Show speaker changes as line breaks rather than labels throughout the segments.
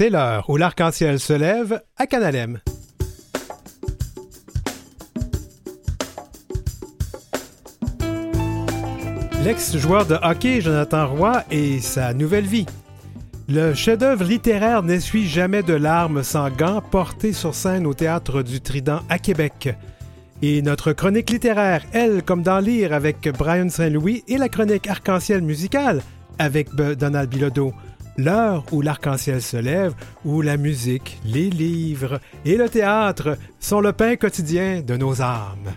C'est l'heure où l'arc-en-ciel se lève à Canalem. L'ex-joueur de hockey Jonathan Roy et sa nouvelle vie. Le chef-d'œuvre littéraire n'essuie jamais de larmes sans gants porté sur scène au théâtre du Trident à Québec. Et notre chronique littéraire, elle, comme dans Lire avec Brian Saint-Louis, et la chronique arc-en-ciel musicale avec Donald Bilodeau. L'heure où l'arc-en-ciel se lève, où la musique, les livres et le théâtre sont le pain quotidien de nos âmes.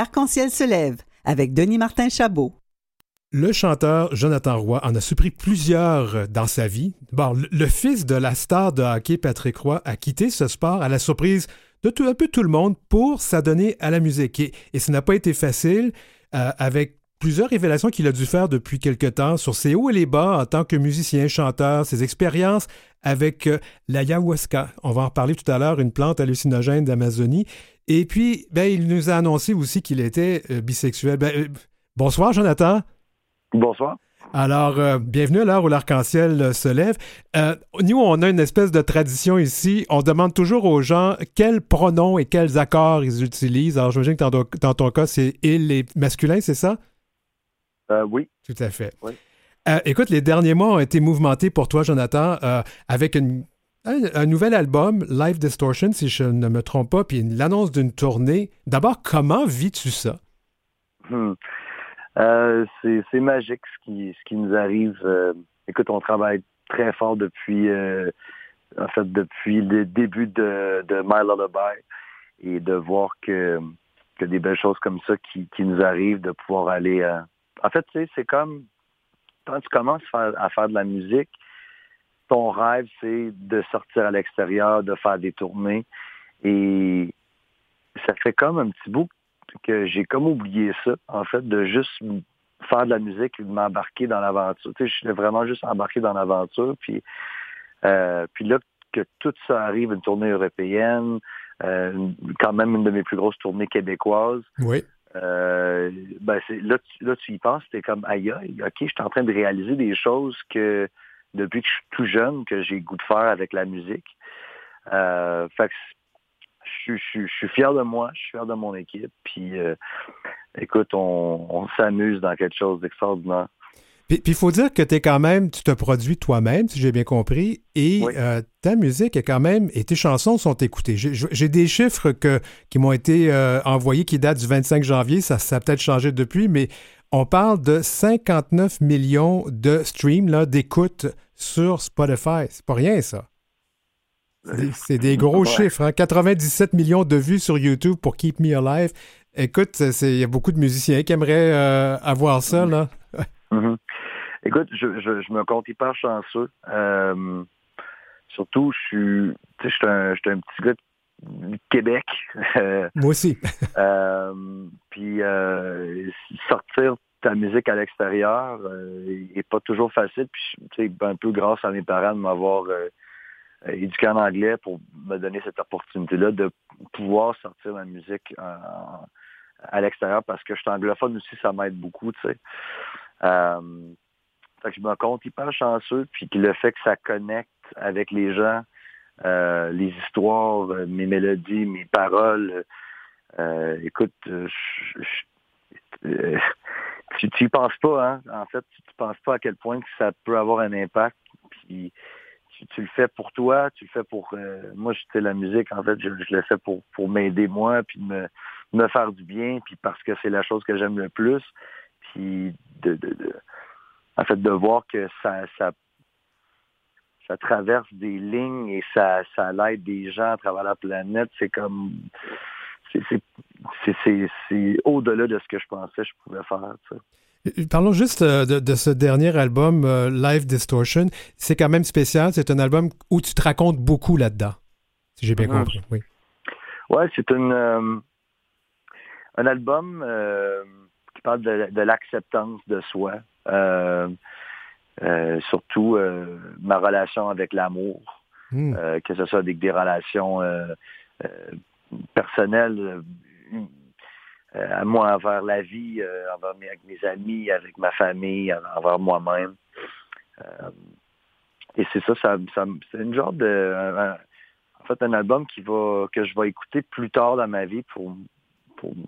L'arc-en-ciel se lève avec Denis Martin Chabot.
Le chanteur Jonathan Roy en a surpris plusieurs dans sa vie. Bon, le fils de la star de hockey Patrick Roy a quitté ce sport à la surprise de tout, un peu tout le monde pour s'adonner à la musique. Et, et ce n'a pas été facile euh, avec plusieurs révélations qu'il a dû faire depuis quelque temps sur ses hauts et les bas en tant que musicien, chanteur, ses expériences avec euh, l'ayahuasca. On va en reparler tout à l'heure, une plante hallucinogène d'Amazonie. Et puis, ben, il nous a annoncé aussi qu'il était euh, bisexuel. Ben, euh, bonsoir, Jonathan.
Bonsoir.
Alors, euh, bienvenue à l'heure où l'arc-en-ciel se lève. nous, on a une espèce de tradition ici. On demande toujours aux gens quels pronoms et quels accords ils utilisent. Alors, j'imagine que dans, dans, ton cas, c'est il et masculin, c'est ça?
oui.
Tout à fait. écoute, les derniers mois ont été mouvementés pour toi, Jonathan, avec une un, nouvel album, Live Distortion, si je ne me trompe pas, puis l'annonce d'une tournée. D'abord, comment vis-tu ça?
Hmm. Euh, c'est magique ce qui, ce qui nous arrive. Euh, écoute, on travaille très fort depuis, euh, en fait, depuis le début de, My Lullaby et de voir que, que des belles choses comme ça qui, qui nous arrivent, de pouvoir aller. En fait, tu sais, c'est comme quand tu commences à faire de la musique, ton rêve, c'est de sortir à l'extérieur, de faire des tournées. Et ça fait comme un petit bout que j'ai comme oublié ça, en fait, de juste faire de la musique et de m'embarquer dans l'aventure. Tu sais, je suis vraiment juste embarqué dans l'aventure. Puis, euh, puis là, que tout ça arrive, une tournée européenne, euh, quand même une de mes plus grosses tournées québécoises.
Oui.
Euh, ben là, tu, là, tu y penses, t'es comme aïe, aïe, ok, je suis en train de réaliser des choses que depuis que je suis tout jeune que j'ai goût de faire avec la musique. Euh, fait que je, je, suis fier de moi, je suis fier de mon équipe. Puis, euh, écoute, on, on s'amuse dans quelque chose d'extraordinaire.
Puis il faut dire que tu es quand même, tu te produis toi-même, si j'ai bien compris, et euh, ta musique est quand même, et tes chansons sont écoutées. J'ai des chiffres que, qui m'ont été euh, envoyés qui datent du 25 janvier, ça, ça a peut-être changé depuis, mais on parle de 59 millions de streams, d'écoute sur Spotify. C'est pas rien, ça. C'est des gros chiffres. 97 hein. millions de vues sur YouTube pour Keep Me Alive. Écoute, il y a beaucoup de musiciens qui aimeraient euh, avoir ça, là.
Mm-hmm. Écoute, je, me compte hyper chanceux. Euh, surtout, je suis, un, un petit gars du Québec.
Moi aussi.
euh, puis euh, sortir ta musique à l'extérieur euh, est pas toujours facile. Puis un peu grâce à mes parents de m'avoir euh, éduqué en anglais pour me donner cette opportunité-là de pouvoir sortir la musique à l'extérieur parce que je suis anglophone aussi, ça m'aide beaucoup, tu sais. Euh, fait que je me compte hyper chanceux, puis le fait que ça connecte avec les gens, euh, les histoires, euh, mes mélodies, mes paroles. Euh, écoute, tu n'y penses pas, hein? En fait, tu ne penses pas à quel point que ça peut avoir un impact. Puis tu, le fais pour toi, tu le fais pour moi, je la musique, en fait, je, le fais pour, pour m'aider moi, puis me, me faire du bien, puis parce que c'est la chose que j'aime le plus. Puis de, de, de, en fait, de voir que ça, ça ça traverse des lignes et ça, ça l'aide des gens à travers la planète. C'est comme c'est au-delà de ce que je pensais que je pouvais faire.
Euh, parlons juste euh, de, ce dernier album, euh, Live Distortion. C'est quand même spécial. C'est un album où tu te racontes beaucoup là-dedans, si j'ai bien mm-hmm. compris. Oui.
Ouais, c'est une. un album qui parle de, l'acceptance de soi, surtout ma relation avec l'amour, hmm. que ce soit avec des relations personnelles à moi envers la vie, envers mes, avec mes amis, avec ma famille, envers moi-même. et c'est ça, ça, c'est une genre de en fait un album qui va que je vais écouter plus tard dans ma vie pour,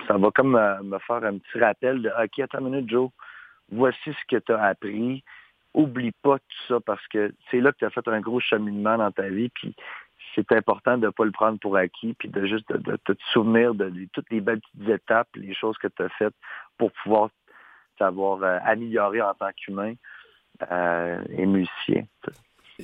ça va comme me, faire un petit rappel de OK, attends une minute, Joe, voici ce que tu as appris. Oublie pas tout ça parce que c'est là que tu as fait un gros cheminement dans ta vie, puis c'est important de ne pas le prendre pour acquis, puis de juste de, te souvenir de, toutes les belles petites étapes, les choses que tu as faites pour pouvoir t'avoir euh, amélioré en tant qu'humain euh, et musicien.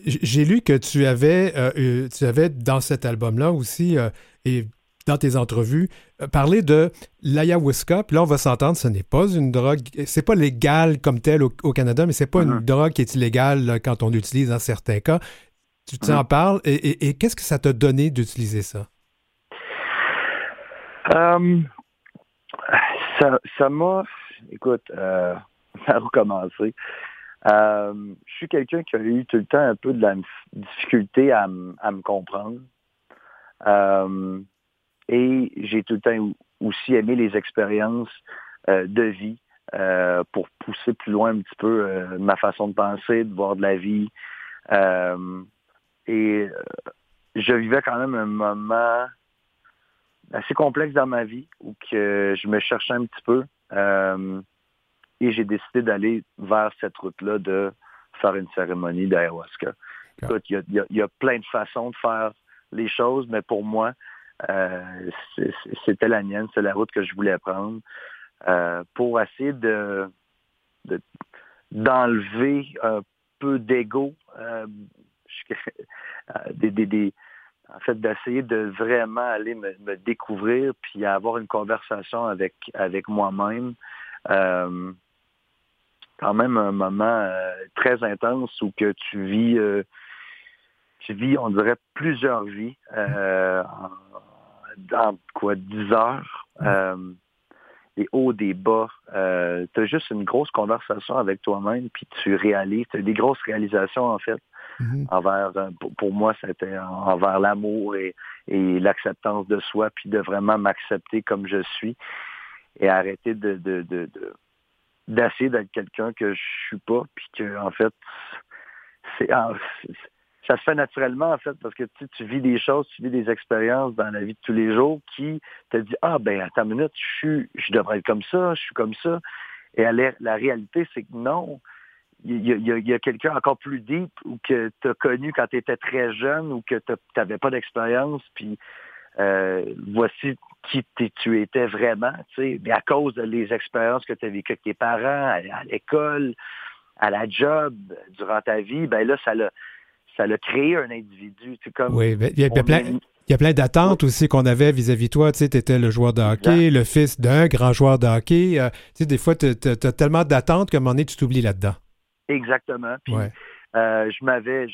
J'ai lu que tu avais, euh, euh, tu avais dans cet album-là aussi, et dans tes entrevues, parlé de l'ayahuasca. Puis là, on va s'entendre, ce n'est pas une drogue, c'est pas légal comme tel au, Canada, mais c'est pas une drogue qui est illégale quand on l'utilise dans certains cas. Tu t'en parles, et, qu'est-ce que ça t'a donné d'utiliser ça?
ça m'a, écoute, ça a recommencé. Euh, je suis quelqu'un qui a eu tout le temps un peu de la difficulté à, me comprendre. Euh, et j'ai tout le temps aussi aimé les expériences euh, de vie pour pousser plus loin un petit peu ma façon de penser, de voir de la vie. et je vivais quand même un moment assez complexe dans ma vie où que je me cherchais un petit peu. Et j'ai décidé d'aller vers cette route-là de faire une cérémonie d'ayahuasca. Écoute, il y, a, plein de façons de faire les choses, mais pour moi, euh, c'était la mienne, c'est la route que je voulais prendre. Euh, pour essayer de d'enlever un peu d'ego, euh, des, en fait, d'essayer de vraiment aller me, me, découvrir puis avoir une conversation avec avec moi-même quand même un moment euh, très intense où que tu vis, euh, tu vis, on dirait, plusieurs vies euh, en, quoi, 10 heures. des hauts, des bas. tu as juste une grosse conversation avec toi-même, puis tu réalises, tu as des grosses réalisations en fait. Mm-hmm. envers pour, moi c'était envers l'amour et, l'acceptance de soi puis de vraiment m'accepter comme je suis et arrêter de, de, de d'essayer d'être quelqu'un que je suis pas, puis que en fait, c'est ça se fait naturellement en fait parce que tu, tu vis des choses, tu vis des expériences dans la vie de tous les jours qui te dit ah ben attends une minute, je suis, je devrais être comme ça, je suis comme ça. Et la, réalité c'est que non. Il y a, quelqu'un encore plus deep ou que tu as connu quand tu étais très jeune ou que tu n'avais pas d'expérience, puis euh, voici qui tu étais vraiment, tu sais, à cause des expériences que tu as vécues avec tes parents, à, l'école, à la job, durant ta vie, ben là, ça l'a ça l'a créé un individu. Tu comme,
oui, il y, a, plein, il y a plein d'attentes aussi qu'on avait vis-à-vis de toi. Tu sais, étais le joueur de hockey, le fils d'un grand joueur de hockey. Euh, tu sais, des fois, tu as, tellement d'attentes qu'à un moment donné, tu t'oublies là-dedans.
Exactement. Puis, euh, je m'avais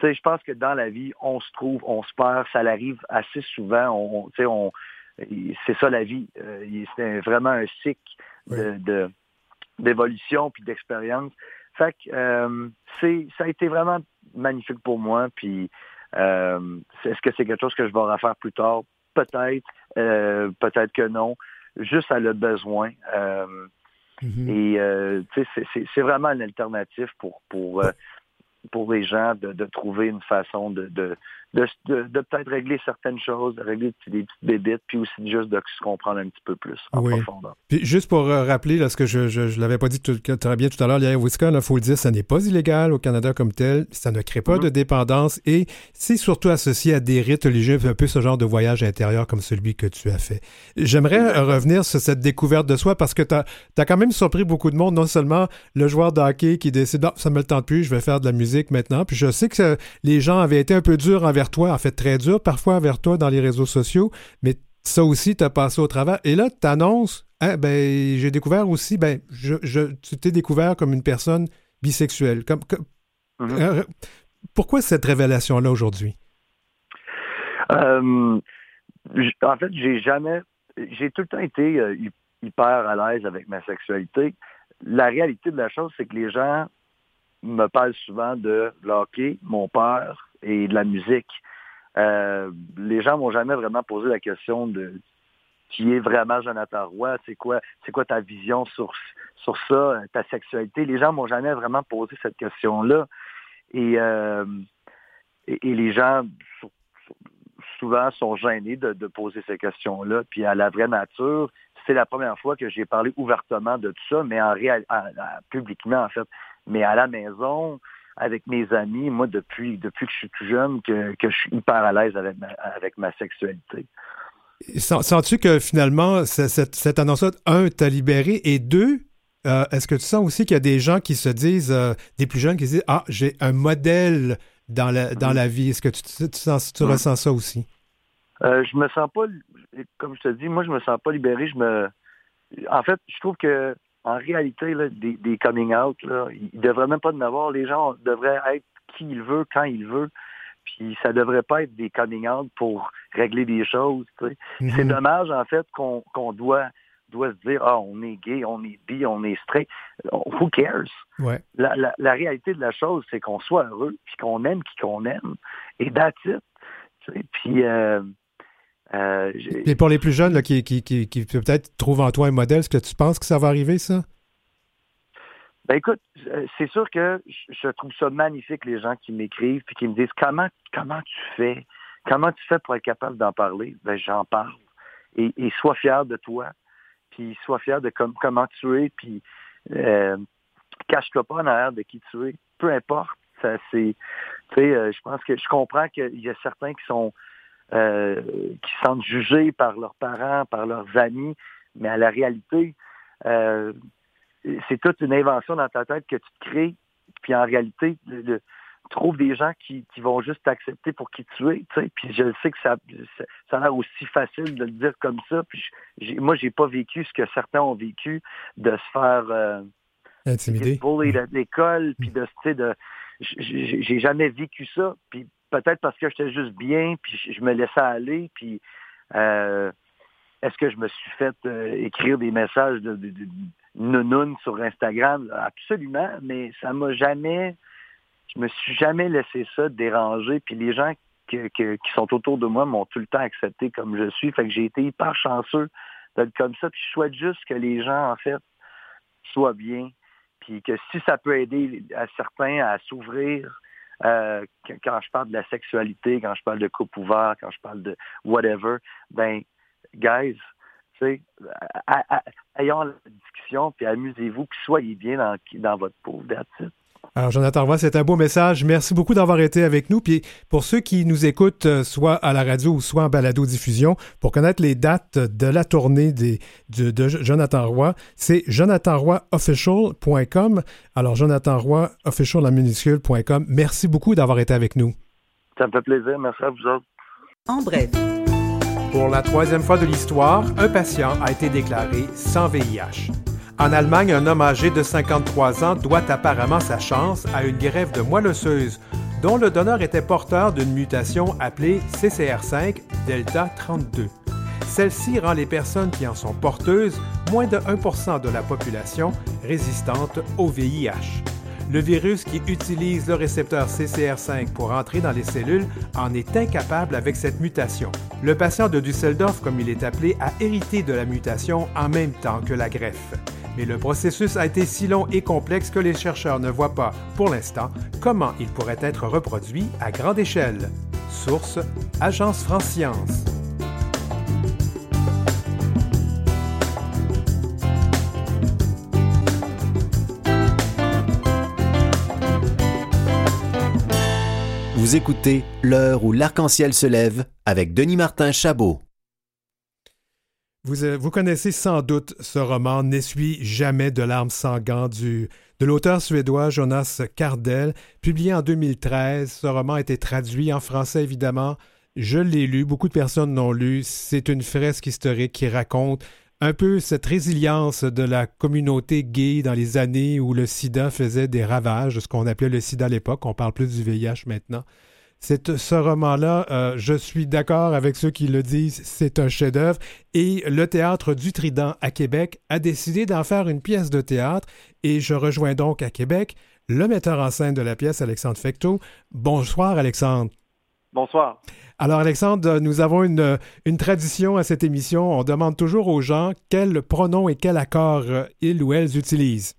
sais, je pense que dans la vie, on se trouve, on se perd, ça l'arrive assez souvent. On, on, c'est ça la vie. Euh, c'est vraiment un cycle de, d'évolution puis d'expérience. Fait que euh, c'est, ça a été vraiment magnifique pour moi. Puis euh, est-ce que c'est quelque chose que je vais refaire plus tard? Peut-être, peut-être que non. Juste à le besoin. Mm-hmm. Et c'est, c'est, vraiment une alternative pour pour pour les gens de, de trouver une façon de, de, de, de peut-être régler certaines choses, de régler des petites bébites, puis aussi juste de se comprendre un petit peu plus en profondeur.
Puis juste pour euh, rappeler, là, ce que je ne l'avais pas dit tout, très bien tout à l'heure, l'ayahuasca, il faut le dire, ça n'est pas illégal au Canada comme tel, ça ne crée pas mm-hmm. de dépendance et c'est surtout associé à des rites religieux, un peu ce genre de voyage intérieur comme celui que tu as fait. J'aimerais revenir sur cette découverte de soi parce que tu as, as, quand même surpris beaucoup de monde, non seulement le joueur de hockey qui décide, non, ça me le tente plus, je vais faire de la musique maintenant, puis je sais que les gens avaient été un peu durs envers toi, en fait très dur parfois vers toi dans les réseaux sociaux, mais ça aussi, tu as passé au travers. Et là, tu annonces, hein, ben, j'ai découvert aussi, ben, je, tu t'es découvert comme une personne bisexuelle. Comme, mm-hmm. euh, pourquoi cette révélation-là aujourd'hui?
Euh, en fait, j'ai jamais j'ai tout le temps été euh, hyper à l'aise avec ma sexualité. La réalité de la chose, c'est que les gens me parlent souvent de l'hockey, mon père et de la musique. Euh, les gens m'ont jamais vraiment posé la question de qui est vraiment Jonathan Roy, c'est quoi, c'est quoi ta vision sur, sur ça, ta sexualité? Les gens m'ont jamais vraiment posé cette question-là. Et, euh, et, les gens souvent sont gênés de, poser ces questions-là. Puis à la vraie nature, c'est la première fois que j'ai parlé ouvertement de tout ça, mais en réel, publiquement en fait. Mais à la maison, avec mes amis, moi depuis depuis que je suis tout jeune, que, je suis hyper à l'aise avec ma, avec ma sexualité.
Sens-tu que finalement, cette, cette annonce-là, un, t'a libéré, et deux, euh, est-ce que tu sens aussi qu'il y a des gens qui se disent, euh, des plus jeunes qui se disent, ah, j'ai un modèle dans la, dans la vie. Est-ce que tu, tu, sens, tu ressens ça aussi?
Euh, je me sens pas, comme je te dis, moi, je me sens pas libéré. Je me, en fait, je trouve que en réalité, des, des, coming out, là, il devrait même pas en avoir. Les gens devraient être qui ils veulent, quand ils veulent. Puis ça devrait pas être des coming out pour régler des choses. C'est mm-hmm. dommage, en fait, qu'on doit doit se dire, ah, on est gay, on est bi, on est straight. Who cares?
Ouais.
La, la, la, réalité de la chose, c'est qu'on soit heureux, puis qu'on aime qui qu'on aime. Et that's it. Puis, euh,
euh, Et pour les plus jeunes là, qui, qui, qui, qui peut-être trouvent en toi un modèle, est-ce que tu penses que ça va arriver, ça?
Ben écoute, euh, c'est sûr que je trouve ça magnifique, les gens qui m'écrivent puis qui me disent comment comment tu fais? Comment tu fais pour être capable d'en parler? Ben j'en parle. Et, et sois fier de toi puis sois fier de comment tu es, puis euh, cache-toi pas en arrière de qui tu es. Peu importe. Ça, c'est, tu sais, euh, je pense que je comprends qu'il y a certains qui sont euh, qui se sentent jugés par leurs parents, par leurs amis, mais à la réalité, euh, c'est toute une invention dans ta tête que tu te crées. Puis en réalité, le, trouve des gens qui, qui vont juste t'accepter pour qui tu es, tu sais. Puis je sais que ça, ça a l'air aussi facile de le dire comme ça. Puis j'ai, moi, j'ai pas vécu ce que certains ont vécu de se faire euh,
intimider,
à l'école, puis de, tu sais, de, j'ai jamais vécu ça. Puis peut-être parce que j'étais juste bien, puis je me laissais aller, puis euh, est-ce que je me suis fait euh, écrire des messages de, de, de, sur Instagram? Absolument, mais ça m'a jamais je me suis jamais laissé ça déranger. Puis les gens qui sont autour de moi m'ont tout le temps accepté comme je suis. Fait que j'ai été hyper chanceux d'être comme ça. Puis je souhaite juste que les gens, en fait, soient bien. Puis que si ça peut aider à certains à s'ouvrir, euh, quand je parle de la sexualité, quand je parle de coupe ouvert, quand je parle de whatever, ben, guys, tu sais, ayons la discussion, puis amusez-vous, puis soyez bien dans, dans votre peau. That's
alors, Jonathan Roy, c'est un beau message. Merci beaucoup d'avoir été avec nous. Puis, pour ceux qui nous écoutent, euh, soit à la radio ou soit en balado-diffusion, pour connaître les dates de la tournée des, de, Jonathan Roy, c'est jonathanroyofficial.com. Alors, Jonathan Roy, official en minuscule.com. Merci beaucoup d'avoir été avec nous.
Ça me fait plaisir. Merci à vous autres.
En bref.
Pour la troisième fois de l'histoire, un patient a été déclaré sans VIH. En Allemagne, un homme âgé de 53 ans doit apparemment sa chance à une grève de moelle osseuse dont le donneur était porteur d'une mutation appelée CCR5 Delta 32. Celle-ci rend les personnes qui en sont porteuses moins de 1% de la population résistante au VIH. Le virus qui utilise le récepteur CCR5 pour entrer dans les cellules en est incapable avec cette mutation. Le patient de Düsseldorf, comme il est appelé, a hérité de la mutation en même temps que la greffe mais le processus a été si long et complexe que les chercheurs ne voient pas, pour l'instant, comment il pourrait être reproduit à grande échelle. Source Agence France Science.
Vous écoutez L'heure où l'arc-en-ciel se lève avec Denis Martin Chabot.
Euh, vous, connaissez sans doute ce roman N'essuie jamais de larmes sanguin du, de l'auteur suédois Jonas Kardel, publié en 2013. Ce roman a été traduit en français, évidemment. Je l'ai lu, beaucoup de personnes l'ont lu. C'est une fresque historique qui raconte un peu cette résilience de la communauté gay dans les années où le sida faisait des ravages, ce qu'on appelait le sida à l'époque. On parle plus du VIH maintenant. Ce roman-là, euh, je suis d'accord avec ceux qui le disent, c'est un chef-d'œuvre. Et le théâtre du Trident à Québec a décidé d'en faire une pièce de théâtre. Et je rejoins donc à Québec le metteur en scène de la pièce, Alexandre Fecteau. Bonsoir, Alexandre.
Bonsoir.
Alors, Alexandre, nous avons une, une, tradition à cette émission. On demande toujours aux gens quel pronom et quel accord euh, ils ou elles utilisent.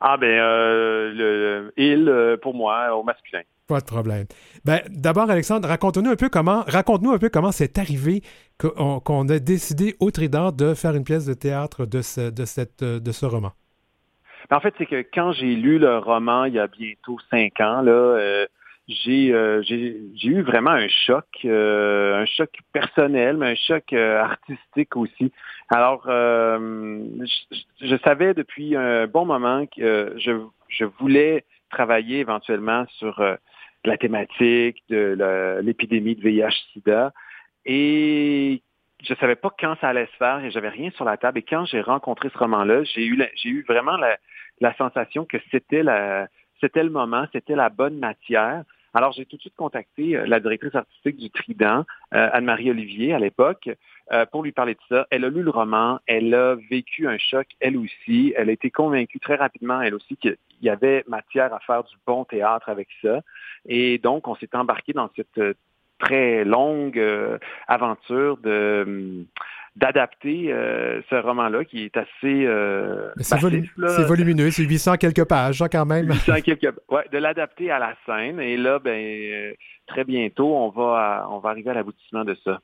Ah, ben, euh, le, il, euh, pour moi, au masculin.
Pas de problème. Ben, d'abord, Alexandre, raconte-nous un peu comment, raconte-nous un peu comment c'est arrivé qu'on, a décidé au Trident de faire une pièce de théâtre de ce, de cette, de ce roman.
Ben, en fait, c'est que quand j'ai lu le roman il y a bientôt cinq ans, là, euh, j'ai j'ai eu vraiment un choc, euh, un choc personnel, mais un choc euh, artistique aussi. Alors, je, savais depuis un bon moment que je, je voulais travailler éventuellement sur la thématique de l'épidémie de VIH/SIDA et je savais pas quand ça allait se faire et j'avais rien sur la table. Et quand j'ai rencontré ce roman-là, j'ai eu eu vraiment la, la sensation que c'était c'était le moment, c'était la bonne matière. Alors, j'ai tout de suite contacté euh, la directrice artistique du Trident, euh, Anne-Marie Olivier, à l'époque, euh, pour lui parler de ça. Elle a lu le roman, elle a vécu un choc, elle aussi. Elle a été convaincue très rapidement, elle aussi, qu'il y avait matière à faire du bon théâtre avec ça. Et donc, on s'est embarqué dans cette très longue aventure de d'adapter euh, ce roman-là qui est assez euh,
C'est volumineux, c'est 800 quelques pages hein, quand même.
800 quelques, ouais, de l'adapter à la scène. Et là, ben, euh, très bientôt, on va, on va arriver à l'aboutissement de ça.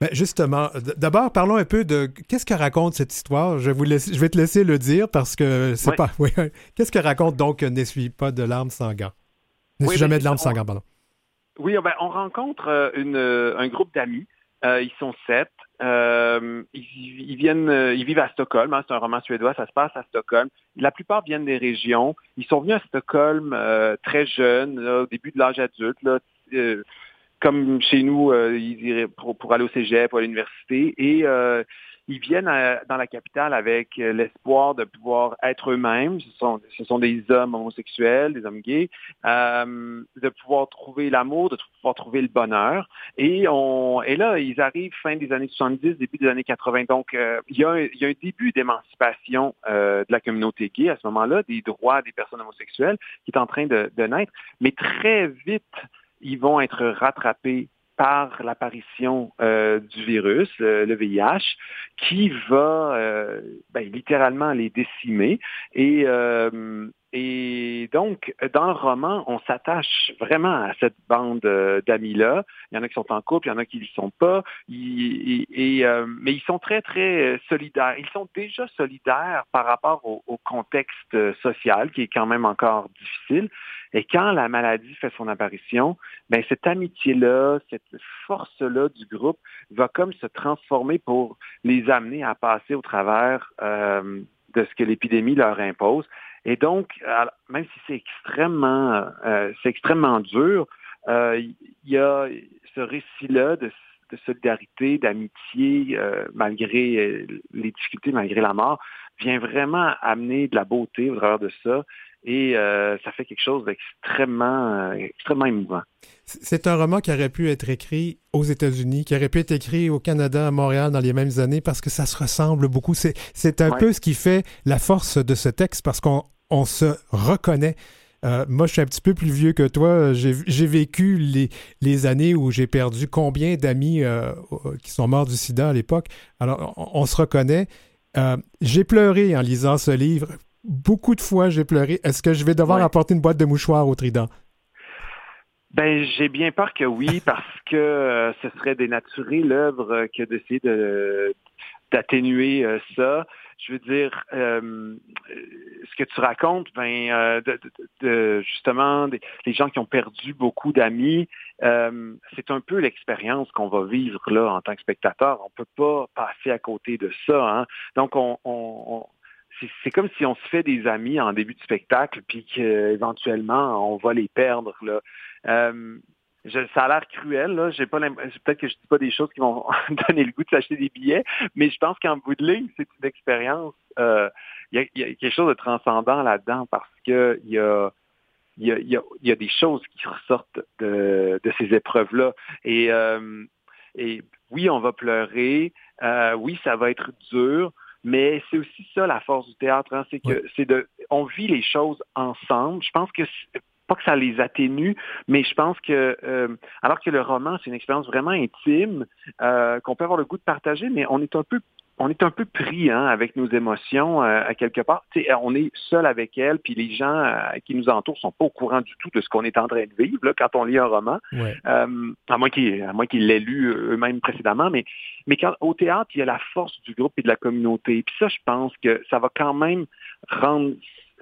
Ben justement, d'abord, parlons un peu de qu'est-ce que raconte cette histoire. Je, vous je vais te laisser le dire parce que c'est pas. qu'est-ce que raconte donc N'essuie pas de larmes sans gants? N'essuie jamais ben, de larmes sans gants, pardon.
Oui, ben, on rencontre une, un groupe d'amis. ils sont sept. Euh, ils, viennent, euh, ils vivent à Stockholm. Hein, c'est un roman suédois, ça se passe à Stockholm. La plupart viennent des régions. Ils sont venus à Stockholm euh, très jeunes, au début de l'âge adulte, là, comme chez nous, ils pour, pour, aller au cégep, à l'université. Et ils viennent dans la capitale avec euh, l'espoir de pouvoir être eux-mêmes. Ce sont, ce sont des hommes homosexuels, des hommes gays, euh, de pouvoir trouver l'amour, de pouvoir trouver le bonheur. Et, on, et là, ils arrivent fin des années 70, début des années 80. Donc, euh, il, y a un, y a un début d'émancipation de la communauté gay à ce moment-là, des droits des personnes homosexuelles qui est en train de, de naître. Mais très vite, ils vont être rattrapés par l'apparition euh, du virus, euh, le VIH, qui va euh, ben, littéralement les décimer. Et, et donc, dans le roman, on s'attache vraiment à cette bande d'amis-là. Il y en a qui sont en couple, il y en a qui ne le sont pas. et, mais ils sont très, très solidaires. Ils sont déjà solidaires par rapport au, contexte social, qui est quand même encore difficile. Et quand la maladie fait son apparition, ben cette amitié-là, cette force-là du groupe va comme se transformer pour les amener à passer au travers euh, de ce que l'épidémie leur impose. Et donc, même si c'est extrêmement, euh, c'est extrêmement dur, euh, il y a ce récit-là de, de, solidarité, d'amitié, malgré les difficultés, malgré la mort, vient vraiment amener de la beauté au travers de ça. Et euh, ça fait quelque chose d'extrêmement euh, extrêmement émouvant.
C'est un roman qui aurait pu être écrit aux États-Unis, qui aurait pu être écrit au Canada, à Montréal dans les mêmes années, parce que ça se ressemble beaucoup. C'est un peu ce qui fait la force de ce texte, parce qu'on on se reconnaît. Euh, moi, je suis un petit peu plus vieux que toi. J'ai vécu les, les, années où j'ai perdu combien d'amis qui sont morts du sida à l'époque. Alors, on, on, se reconnaît. j'ai pleuré en lisant ce livre beaucoup de fois, j'ai pleuré. Est-ce que je vais devoir apporter une boîte de mouchoirs au Trident?
Ben, j'ai bien peur que oui, parce que euh, ce serait dénaturer l'œuvre que d'essayer de d'atténuer euh, ça. Je veux dire, euh, ce que tu racontes, ben, de, justement, les gens qui ont perdu beaucoup d'amis, c'est un peu l'expérience qu'on va vivre là en tant que spectateur. On peut pas passer à côté de ça. Hein. Donc, on, c'est comme si on se fait des amis en début de spectacle, puis qu'éventuellement, on va les perdre. Là. Euh, ça a l'air cruel, là. J'ai pas peut-être que je dis pas des choses qui vont donner le goût de s'acheter des billets, mais je pense qu'en bout de ligne, c'est une expérience. Euh, il y, a, quelque chose de transcendant là-dedans parce que il y a il y a, il y a, des choses qui ressortent de, de ces épreuves-là. Et, et oui, on va pleurer, oui, ça va être dur, mais c'est aussi ça la force du théâtre, hein, c'est que c'est de, on vit les choses ensemble. Je pense que pas que ça les atténue, mais je pense que euh, alors que le roman c'est une expérience vraiment intime euh, qu'on peut avoir le goût de partager, mais on est un peu on est un peu pris hein, avec nos émotions euh, à quelque part. on est seul avec elle, puis les gens euh, qui nous entourent sont pas au courant du tout de ce qu'on est en train de vivre là, quand on lit un roman, euh, à moins qu'ils l'aient lu eux-mêmes précédemment. Mais, mais quand, au théâtre, il y a la force du groupe et de la communauté. Puis ça, je pense que ça va quand même rendre,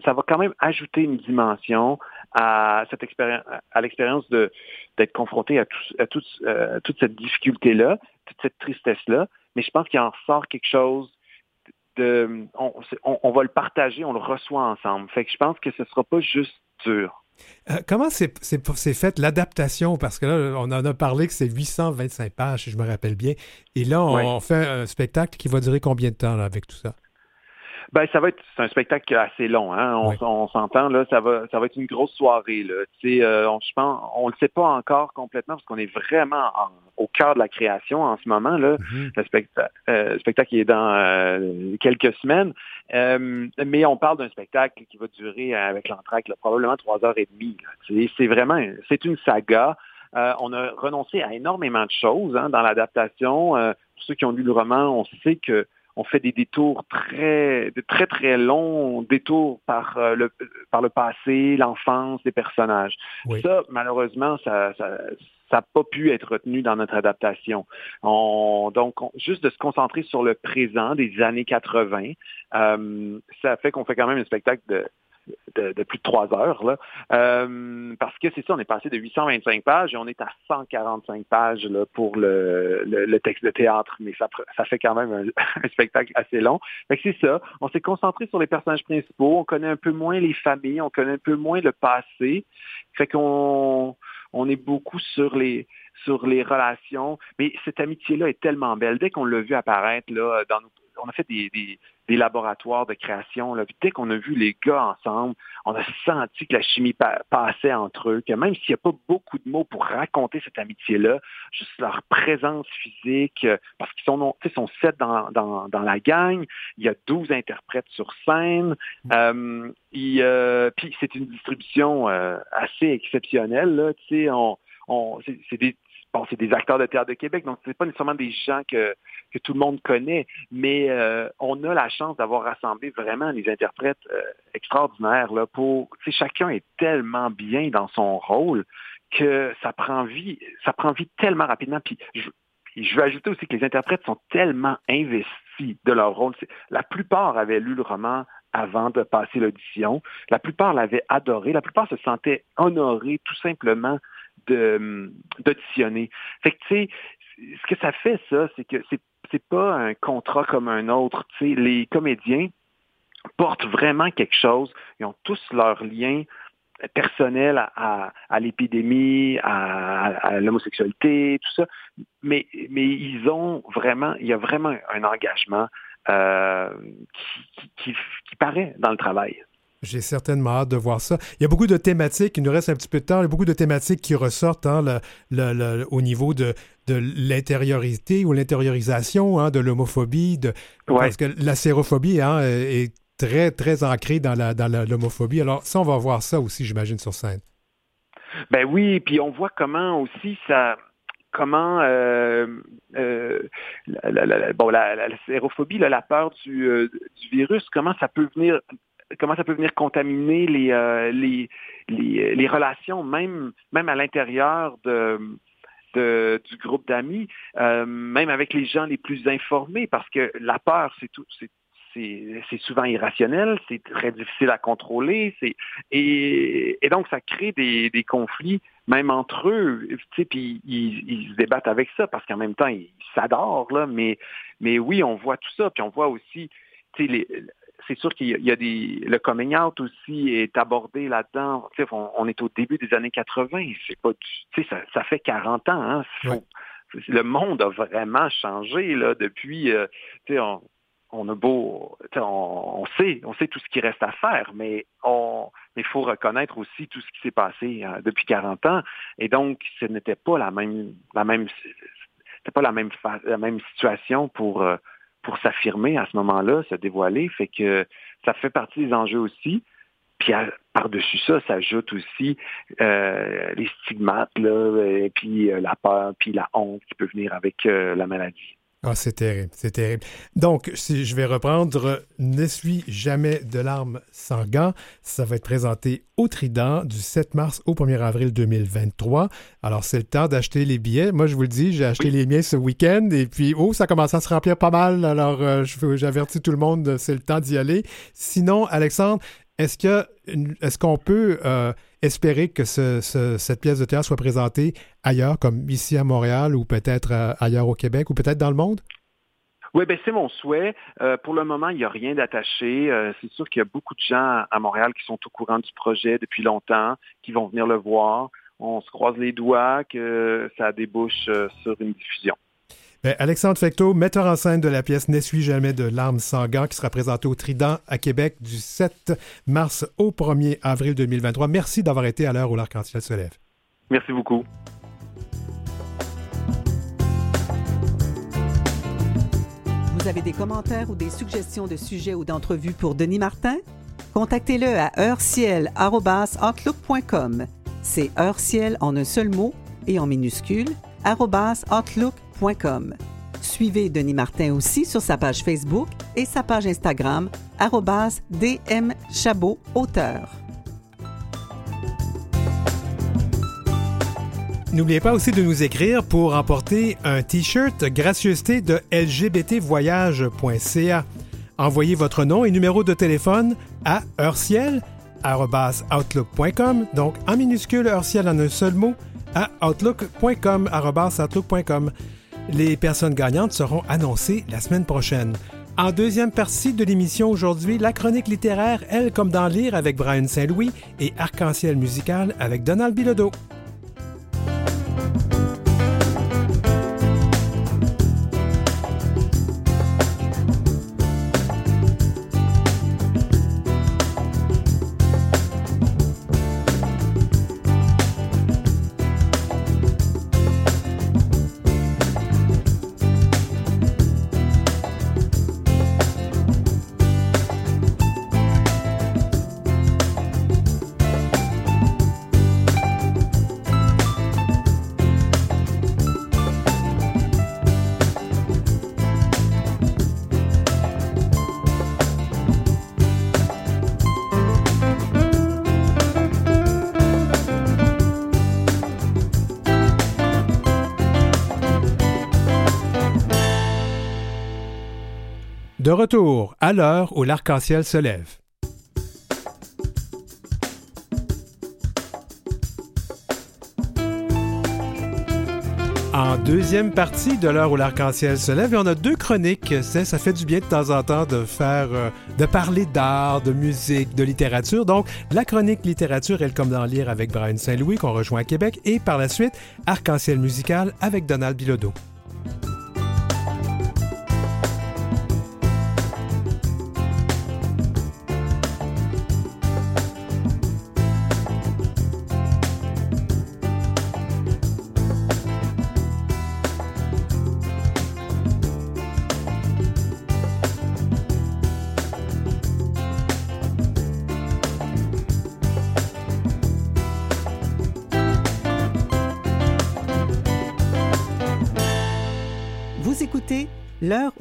ça va quand même ajouter une dimension à cette expérience, à l'expérience de d'être confronté à, à toute cette difficulté-là, toute cette tristesse-là mais je pense qu'il en ressort quelque chose de, on, va le partager, on le reçoit ensemble. Fait que je pense que ce ne sera pas juste dur.
Euh, comment c'est fait l'adaptation? Parce que là, on en a parlé que c'est 825 pages, si je me rappelle bien. Et là, on, fait un spectacle qui va durer combien de temps avec tout ça?
Ben, ça va être c'est un spectacle assez long, hein. On, s'entend là, ça va ça va être une grosse soirée là. Euh, on, je pense, on le sait pas encore complètement parce qu'on est vraiment au cœur de la création en ce moment là. Mm-hmm. le, spectacle, euh, spectacle est dans euh, quelques semaines, euh, mais on parle d'un spectacle qui va durer avec l'entraque probablement trois heures et demie. C'est vraiment c'est une saga. on a renoncé à énormément de choses hein, dans l'adaptation. pour ceux qui ont lu le roman, on sait que on fait des détours très, de très très longs détours par euh, le par le passé, l'enfance des personnages. Ça, malheureusement, ça, ça n'a pas pu être retenu dans notre adaptation. donc, juste de se concentrer sur le présent des années 80, euh, ça fait qu'on fait quand même un spectacle de, de, plus de trois heures. Là. Euh, parce que c'est ça, on est passé de 825 pages et on est à 145 pages là, pour le, le, texte de théâtre, mais ça, ça fait quand même un, spectacle assez long. c'est ça, on s'est concentré sur les personnages principaux, on connaît un peu moins les familles, on connaît un peu moins le passé. Fait qu'on on est beaucoup sur les sur les relations. Mais cette amitié-là est tellement belle. Dès qu'on l'a vu apparaître là, dans nos on a fait des, des, laboratoires de création. Là. dès qu'on a vu les gars ensemble, on a senti que la chimie passait entre eux, que même s'il n'y a pas beaucoup de mots pour raconter cette amitié-là, juste leur présence physique, euh, parce qu'ils sont, sont sept dans, dans, dans, la gang, il y a douze interprètes sur scène, mm. euh, euh, puis c'est une distribution assez exceptionnelle. Là, on, on, c'est des bon, c'est des acteurs de théâtre de Québec, donc c'est pas nécessairement des gens que, que tout le monde connaît, mais euh, on a la chance d'avoir rassemblé vraiment des interprètes euh, extraordinaires là, pour, chacun est tellement bien dans son rôle que ça prend vie, ça prend vie tellement rapidement. Puis je, je veux ajouter aussi que les interprètes sont tellement investis de leur rôle. La plupart avaient lu le roman avant de passer l'audition. La plupart l'avaient adoré. La plupart se sentaient honorés tout simplement d'auditionner. Fait que, tu sais, ce que ça fait, ça, c'est que c'est pas un contrat comme un autre. Tu sais, les comédiens portent vraiment quelque chose. Ils ont tous leur lien personnel à, l'épidémie, à, l'homosexualité, tout ça. Mais, mais ils ont vraiment, il y a vraiment un engagement euh, qui paraît dans le travail.
J'ai certainement hâte de voir ça. Il y a beaucoup de thématiques, il nous reste un petit peu de temps, il y a beaucoup de thématiques qui ressortent hein, au niveau de, de l'intériorité ou l'intériorisation hein, de l'homophobie, de, parce que la sérophobie hein, est très, très ancrée dans l'homophobie. La, dans Alors ça, on va voir ça aussi, j'imagine, sur scène.
Ben oui, puis on voit comment aussi ça comment euh, euh, la, bon, la, sérophobie, la peur du, euh, du virus, comment ça peut venir comment ça peut venir contaminer les, euh, les, les, relations, même, même à l'intérieur de, de, du groupe d'amis, euh, même avec les gens les plus informés, parce que la peur, c'est tout, c'est c'est souvent irrationnel, c'est très difficile à contrôler, c'est et, et, donc ça crée des, des conflits même entre eux, tu sais, puis ils, ils, se débattent avec ça parce qu'en même temps ils s'adorent là, mais mais oui, on voit tout ça, puis on voit aussi, tu sais, les, c'est sûr qu'il y a des. Le coming out aussi est abordé là-dedans. On, on, est au début des années 80. C'est pas ça, ça fait 40 ans. Hein. Le monde a vraiment changé là, depuis. Euh, on, on a beau, on, sait, on sait tout ce qui reste à faire, mais on, mais il faut reconnaître aussi tout ce qui s'est passé euh, depuis 40 ans. Et donc, ce n'était pas la même, la même, c'était pas la même, la même situation pour, euh, pour s'affirmer à ce moment-là, se dévoiler. Fait que ça fait partie des enjeux aussi. Puis par-dessus ça, ça ajoute aussi euh, les stigmates, là, et puis la peur, puis la honte qui peut venir avec la maladie.
Ah, c'est terrible, c'est terrible. Donc, si je vais reprendre N'essuie jamais de larmes sans gants, ça va être présenté au Trident du 7 mars au 1er avril 2023. Alors, c'est le temps d'acheter les billets. Moi, je vous le dis, j'ai acheté les miens ce week-end et puis, oh, ça commence à se remplir pas mal. Alors, euh, j'avertis tout le monde, c'est le temps d'y aller. Sinon, Alexandre, est-ce que est-ce qu'on peut euh, espérer que cette pièce de théâtre soit présentée ailleurs, comme ici à Montréal ou peut-être euh, ailleurs au Québec ou peut-être dans le monde?
Oui, ben c'est mon souhait. Euh, pour le moment, il n'y a rien d'attaché. c'est sûr qu'il y a beaucoup de gens à Montréal qui sont au courant du projet depuis longtemps, qui vont venir le voir. On se croise les doigts que ça débouche sur une diffusion.
Ben, Alexandre Fecteau, metteur en scène de la pièce N'essuie jamais de larmes sans gants, qui sera présentée au Trident à Québec du 7 mars au 1er avril 2023. Merci d'avoir été à l'heure où l'arc-en-ciel se lève.
Merci beaucoup.
Vous avez des commentaires ou des suggestions de sujets ou d'entrevues pour Denis Martin? Contactez-le à heurciel.outlook.com. C'est heurciel en un seul mot et en minuscule, outlook.com Suivez Denis Martin aussi sur sa page Facebook et sa page Instagram, dmchabot auteur.
N'oubliez pas aussi de nous écrire pour emporter un T-shirt gracieuseté de lgbtvoyage.ca. Envoyez votre nom et numéro de téléphone à heurciel.outlook.com, donc en minuscule heurciel en un seul mot, à outlook.com, outlook.com. Les personnes gagnantes seront annoncées la semaine prochaine. En deuxième partie de l'émission aujourd'hui, la chronique littéraire Elle comme dans Lire avec Brian Saint-Louis et Arc-en-ciel musical avec Donald Bilodeau. Retour à l'heure où l'arc-en-ciel se lève. En deuxième partie de l'heure où l'arc-en-ciel se lève, on a deux chroniques. Ça, ça fait du bien de temps en temps de faire, euh, de parler d'art, de musique, de littérature. Donc, la chronique littérature, elle comme d'en lire avec Brian Saint-Louis qu'on rejoint à Québec, et par la suite, arc-en-ciel musical avec Donald Bilodeau.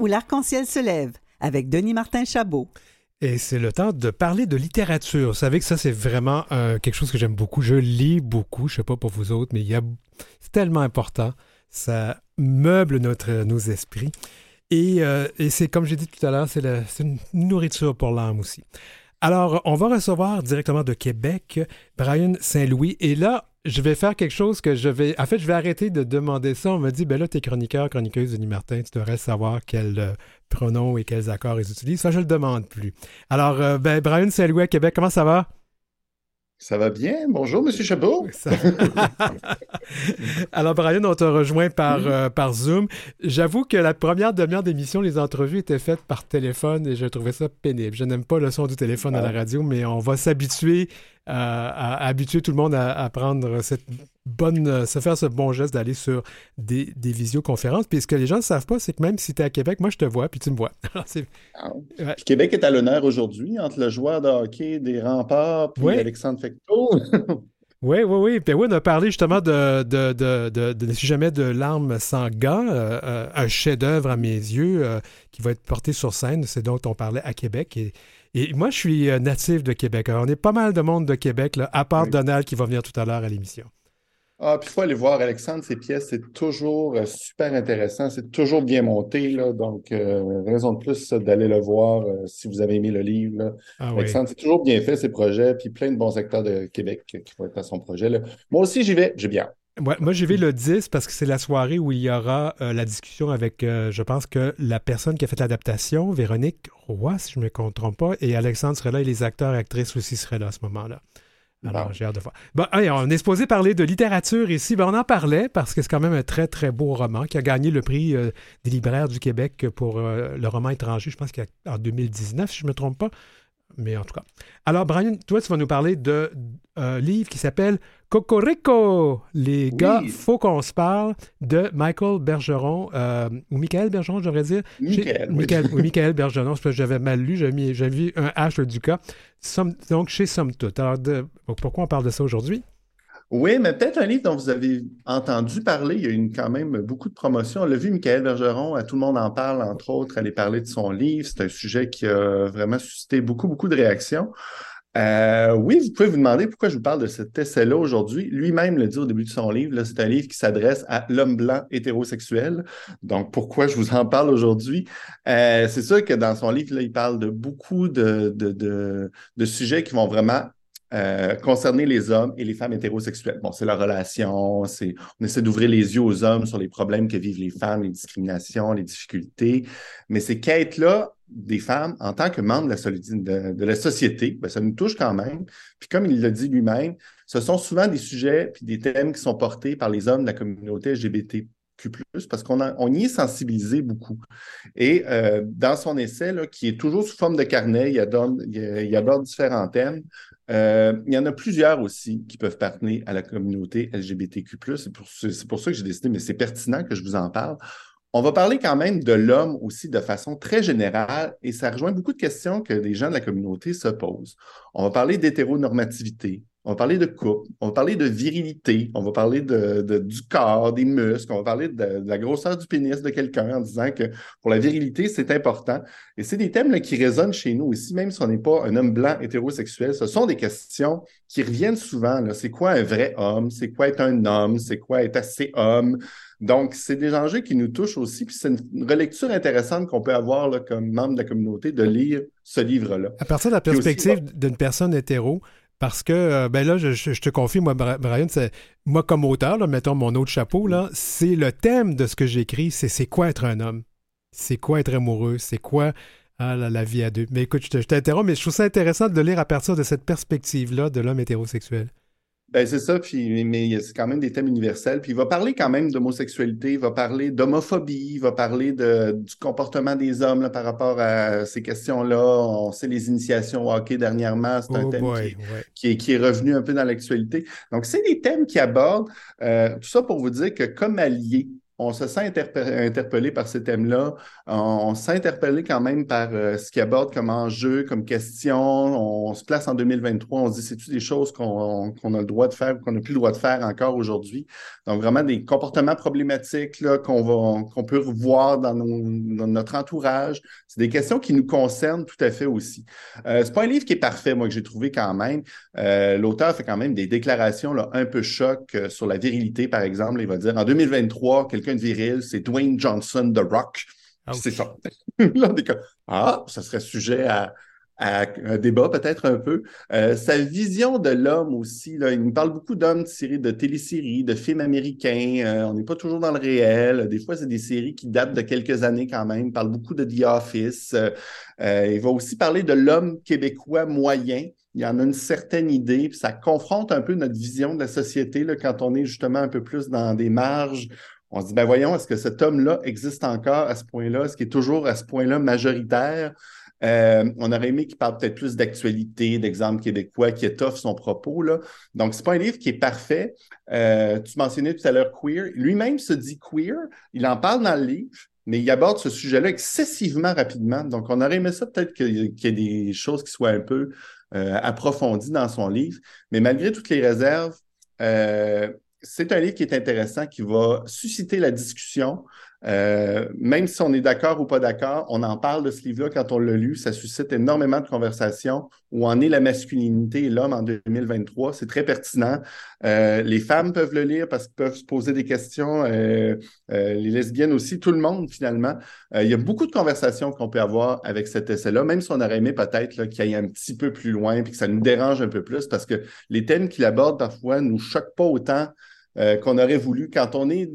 L'arc-en-ciel se lève avec Denis Martin Chabot.
Et c'est le temps de parler de littérature. Vous savez que ça, c'est vraiment euh, quelque chose que j'aime beaucoup. Je lis beaucoup, je ne sais pas pour vous autres, mais il c'est tellement important. Ça meuble notre, nos esprits. Et, euh, et c'est, comme j'ai dit tout à l'heure, c'est une nourriture pour l'âme aussi. Alors, on va recevoir directement de Québec Brian Saint-Louis. Et là, je vais faire quelque chose que je vais. En fait, je vais arrêter de demander ça. On me dit, ben là, t'es chroniqueur, chroniqueuse, Denis Martin, tu devrais savoir quels euh, pronoms et quels accords ils utilisent. Ça, je le demande plus. Alors, euh, ben, Brian Saint-Louis à Québec, comment ça va?
Ça va bien? Bonjour, Monsieur Chabot.
Alors, Brian, on te rejoint par, euh, par Zoom. J'avoue que la première demi-heure d'émission, les entrevues étaient faites par téléphone et je trouvais ça pénible. Je n'aime pas le son du téléphone à la radio, mais on va s'habituer à, habituer tout le monde à, prendre cette bonne, se faire ce bon geste d'aller sur des, des, visioconférences. Puis ce que les gens ne savent pas, c'est que même si tu es à Québec, moi je te vois, puis tu me vois.
Ah. Québec est à l'honneur aujourd'hui entre le joueur de hockey des remparts et Alexandre Fecteau.
Oui, oui, oui. Puis oui, on a parlé justement de, de, de, de, si jamais de l'arme sans gants, euh, euh, un chef-d'œuvre à mes yeux euh, qui va être porté sur scène. C'est dont on parlait à Québec. Et, et moi, je suis natif de Québec. Alors, on est pas mal de monde de Québec, là, à part Donald qui va venir tout à l'heure à l'émission.
Ah, puis il faut aller voir Alexandre, ses pièces, c'est toujours euh, super intéressant, c'est toujours bien monté, là, donc euh, raison de plus d'aller le voir euh, si vous avez aimé le livre. Ah Alexandre, c'est toujours bien fait, ses projets, puis plein de bons acteurs de Québec qui vont être à son projet. Moi aussi, j'y vais, j'ai bien.
Moi, j'y vais le 10 parce que c'est la soirée où il y aura la discussion avec, je pense que la personne qui a fait l'adaptation, Véronique Roy, si je ne me trompe pas, et Alexandre serait là et les acteurs et actrices aussi seraient là à ce moment-là. Alors, j'ai hâte de voir. Bon, on est supposé parler de littérature ici. Ben, on en parlait parce que c'est quand même un très, très beau roman qui a gagné le prix euh, des libraires du Québec pour euh, le roman étranger, je pense qu'en 2019, si je ne me trompe pas. Mais en tout cas. Alors, Brian, toi, tu vas nous parler d'un euh, livre qui s'appelle Cocorico. Les gars, faut qu'on se parle de Michael Bergeron, euh, ou Michael Bergeron, j'aurais dire.
Michael.
Michael, oui. Michael Bergeron, parce que j'avais mal lu, j'avais vu un H du cas. donc, chez Somme Toute. Alors, pourquoi on parle de ça aujourd'hui?
Oui, mais peut-être un livre dont vous avez entendu parler. Il y a eu quand même beaucoup de promotions. On l'a vu, Michael Bergeron, à Tout le monde en parle, entre autres, aller parler de son livre. C'est un sujet qui a vraiment suscité beaucoup, beaucoup de réactions. Euh, oui, vous pouvez vous demander pourquoi je vous parle de cet essai-là aujourd'hui. Lui-même le dit au début de son livre, c'est un livre qui s'adresse à l'homme blanc hétérosexuel. Donc, pourquoi je vous en parle aujourd'hui? Euh, c'est sûr que dans son livre, il parle de beaucoup de, de, de sujets qui vont vraiment euh, concerner les hommes et les femmes hétérosexuelles. Bon, c'est la relation, c'est on essaie d'ouvrir les yeux aux hommes sur les problèmes que vivent les femmes, les discriminations, les difficultés. Mais ces quêtes-là des femmes en tant que membres de la, société, ben, ça nous touche quand même. Puis comme il l'a dit lui-même, ce sont souvent des sujets puis des thèmes qui sont portés par les hommes de la communauté LGBT parce qu'on on y est sensibilisé beaucoup. Et euh, dans son essai, là, qui est toujours sous forme de carnet, il il aborde différents thèmes. Euh, il y en a plusieurs aussi qui peuvent parler à la communauté LGBTQ+. C'est pour, pour ça que j'ai décidé, mais c'est pertinent que je vous en parle. On va parler quand même de l'homme aussi de façon très générale et ça rejoint beaucoup de questions que des gens de la communauté se posent. On va parler d'hétéronormativité, on va parler de couple, on va parler de virilité, on va parler de, du corps, des muscles, on va parler de, la grosseur du pénis de quelqu'un en disant que pour la virilité, c'est important. Et c'est des thèmes qui résonnent chez nous aussi, même si on n'est pas un homme blanc hétérosexuel. Ce sont des questions qui reviennent souvent. C'est quoi un vrai homme? C'est quoi être un homme? C'est quoi être assez homme? Donc, c'est des enjeux qui nous touchent aussi. Puis c'est une relecture intéressante qu'on peut avoir là, comme membre de la communauté de lire ce livre-là.
À partir de la perspective d'une personne hétéro, parce que, euh, ben là, je, te confie, moi, Brian, moi comme auteur, là, mettons mon autre chapeau, là, c'est le thème de ce que j'écris, c'est c'est quoi être un homme? C'est quoi être amoureux? C'est quoi ah, la, vie à deux? Mais écoute, je t'interromps, mais je trouve ça intéressant de le lire à partir de cette perspective-là de l'homme hétérosexuel.
Ben, c'est ça, puis, mais c'est quand même des thèmes universels. Puis il va parler quand même d'homosexualité, il va parler d'homophobie, il va parler de, du comportement des hommes là, par rapport à ces questions-là. On sait les initiations au hockey dernièrement, c'est un oh thème qui, est, qui, est, revenu un peu dans l'actualité. Donc, c'est des thèmes qui abordent euh, tout ça pour vous dire que comme allié on se sent interpellé par ces thèmes-là. On, se sent interpellé quand même par euh, ce qui aborde comme enjeu, comme question. On, se place en 2023, on se dit, c'est-tu des choses qu'on a le droit de faire ou qu'on n'a plus le droit de faire encore aujourd'hui? Donc, vraiment des comportements problématiques qu'on peut voir dans, notre entourage. C'est des questions qui nous concernent tout à fait aussi. Euh, c'est pas un livre qui est parfait, moi, que j'ai trouvé quand même. Euh, l'auteur fait quand même des déclarations un peu choc euh, sur la virilité, par exemple. Il va dire, en 2023, quelqu'un de viril, c'est Dwayne Johnson The Rock. Ah, c'est ça. Là, on ah, ça serait sujet à, un débat peut-être un peu. Euh, sa vision de l'homme aussi, là, il nous parle beaucoup d'hommes de séries, de téléséries, de films américains. Euh, on n'est pas toujours dans le réel. Des fois, c'est des séries qui datent de quelques années quand même. Il parle beaucoup de The Office. Euh, il va aussi parler de l'homme québécois moyen. Il y en a une certaine idée, puis ça confronte un peu notre vision de la société là, quand on est justement un peu plus dans des marges on se dit, ben voyons, est-ce que cet homme-là existe encore à ce point-là? Est-ce qu'il est toujours à ce point-là majoritaire? Euh, on aurait aimé qu'il parle peut-être plus d'actualité, d'exemples québécois, qui étoffe son propos. Là. Donc, c'est pas un livre qui est parfait. Euh, tu mentionnais tout à l'heure queer. Lui-même se dit queer. Il en parle dans le livre, mais il aborde ce sujet-là excessivement rapidement. Donc, on aurait aimé ça peut-être qu'il y ait des choses qui soient un peu euh, approfondies dans son livre. Mais malgré toutes les réserves, c'est un livre qui est intéressant, qui va susciter la discussion. Euh, même si on est d'accord ou pas d'accord, on en parle de ce livre-là quand on l'a lu. Ça suscite énormément de conversations. Où en est la masculinité et l'homme en 2023? C'est très pertinent. Euh, les femmes peuvent le lire parce qu'ils peuvent se poser des questions. Euh, les lesbiennes aussi, tout le monde finalement. il y a beaucoup de conversations qu'on peut avoir avec cet essai-là, même si on aurait aimé peut-être qu'il aille un petit peu plus loin et que ça nous dérange un peu plus parce que les thèmes qu'il aborde parfois ne nous choquent pas autant euh, qu'on aurait voulu. Quand on est,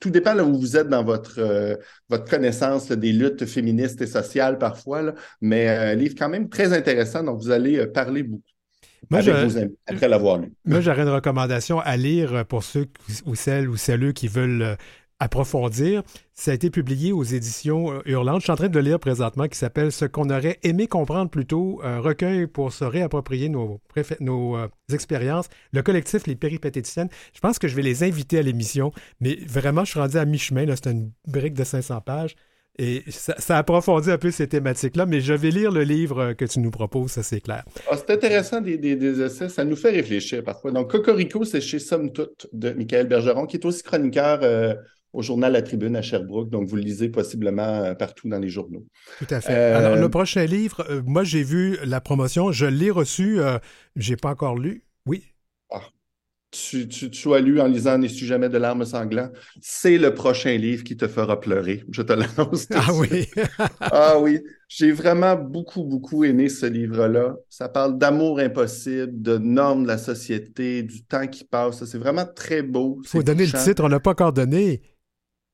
tout dépend là où vous êtes dans votre, euh, votre connaissance des luttes féministes et sociales parfois, mais euh, un livre quand même très intéressant dont vous allez parler beaucoup. Moi, après l'avoir lu.
Moi, j'aurais une recommandation à lire pour ceux ou celles ou celles qui veulent approfondir. Ça a été publié aux éditions euh, Hurlantes. Je suis en train de le lire présentement qui s'appelle Ce qu'on aurait aimé comprendre plus tôt, un recueil pour se réapproprier nos, euh, expériences. Le collectif Les Péripététiciennes. Je pense que je vais les inviter à l'émission, mais vraiment, je suis rendu à mi-chemin. C'est une brique de 500 pages. Et ça, approfondit un peu ces thématiques-là, mais je vais lire le livre que tu nous proposes, ça c'est clair.
Ah, c'est intéressant des, essais, ça nous fait réfléchir parfois. Donc, Cocorico, c'est chez Somme Toute de Michael Bergeron, qui est aussi chroniqueur euh, au journal La Tribune à Sherbrooke. Donc, vous le lisez possiblement euh, partout dans les journaux.
Tout à fait. Alors, le euh, prochain livre, euh, moi, j'ai vu la promotion, je l'ai reçu, je n'ai pas encore lu. Oui.
Ah. Tu, tu, as lu en lisant N'es-tu jamais de larmes sanglantes? C'est le prochain livre qui te fera pleurer. Je te l'annonce.
Ah oui.
ah oui. J'ai vraiment beaucoup, beaucoup aimé ce livre-là. Ça parle d'amour impossible, de normes de la société, du temps qui passe. C'est vraiment très beau.
Il faut donner le titre, on ne l'a pas encore donné.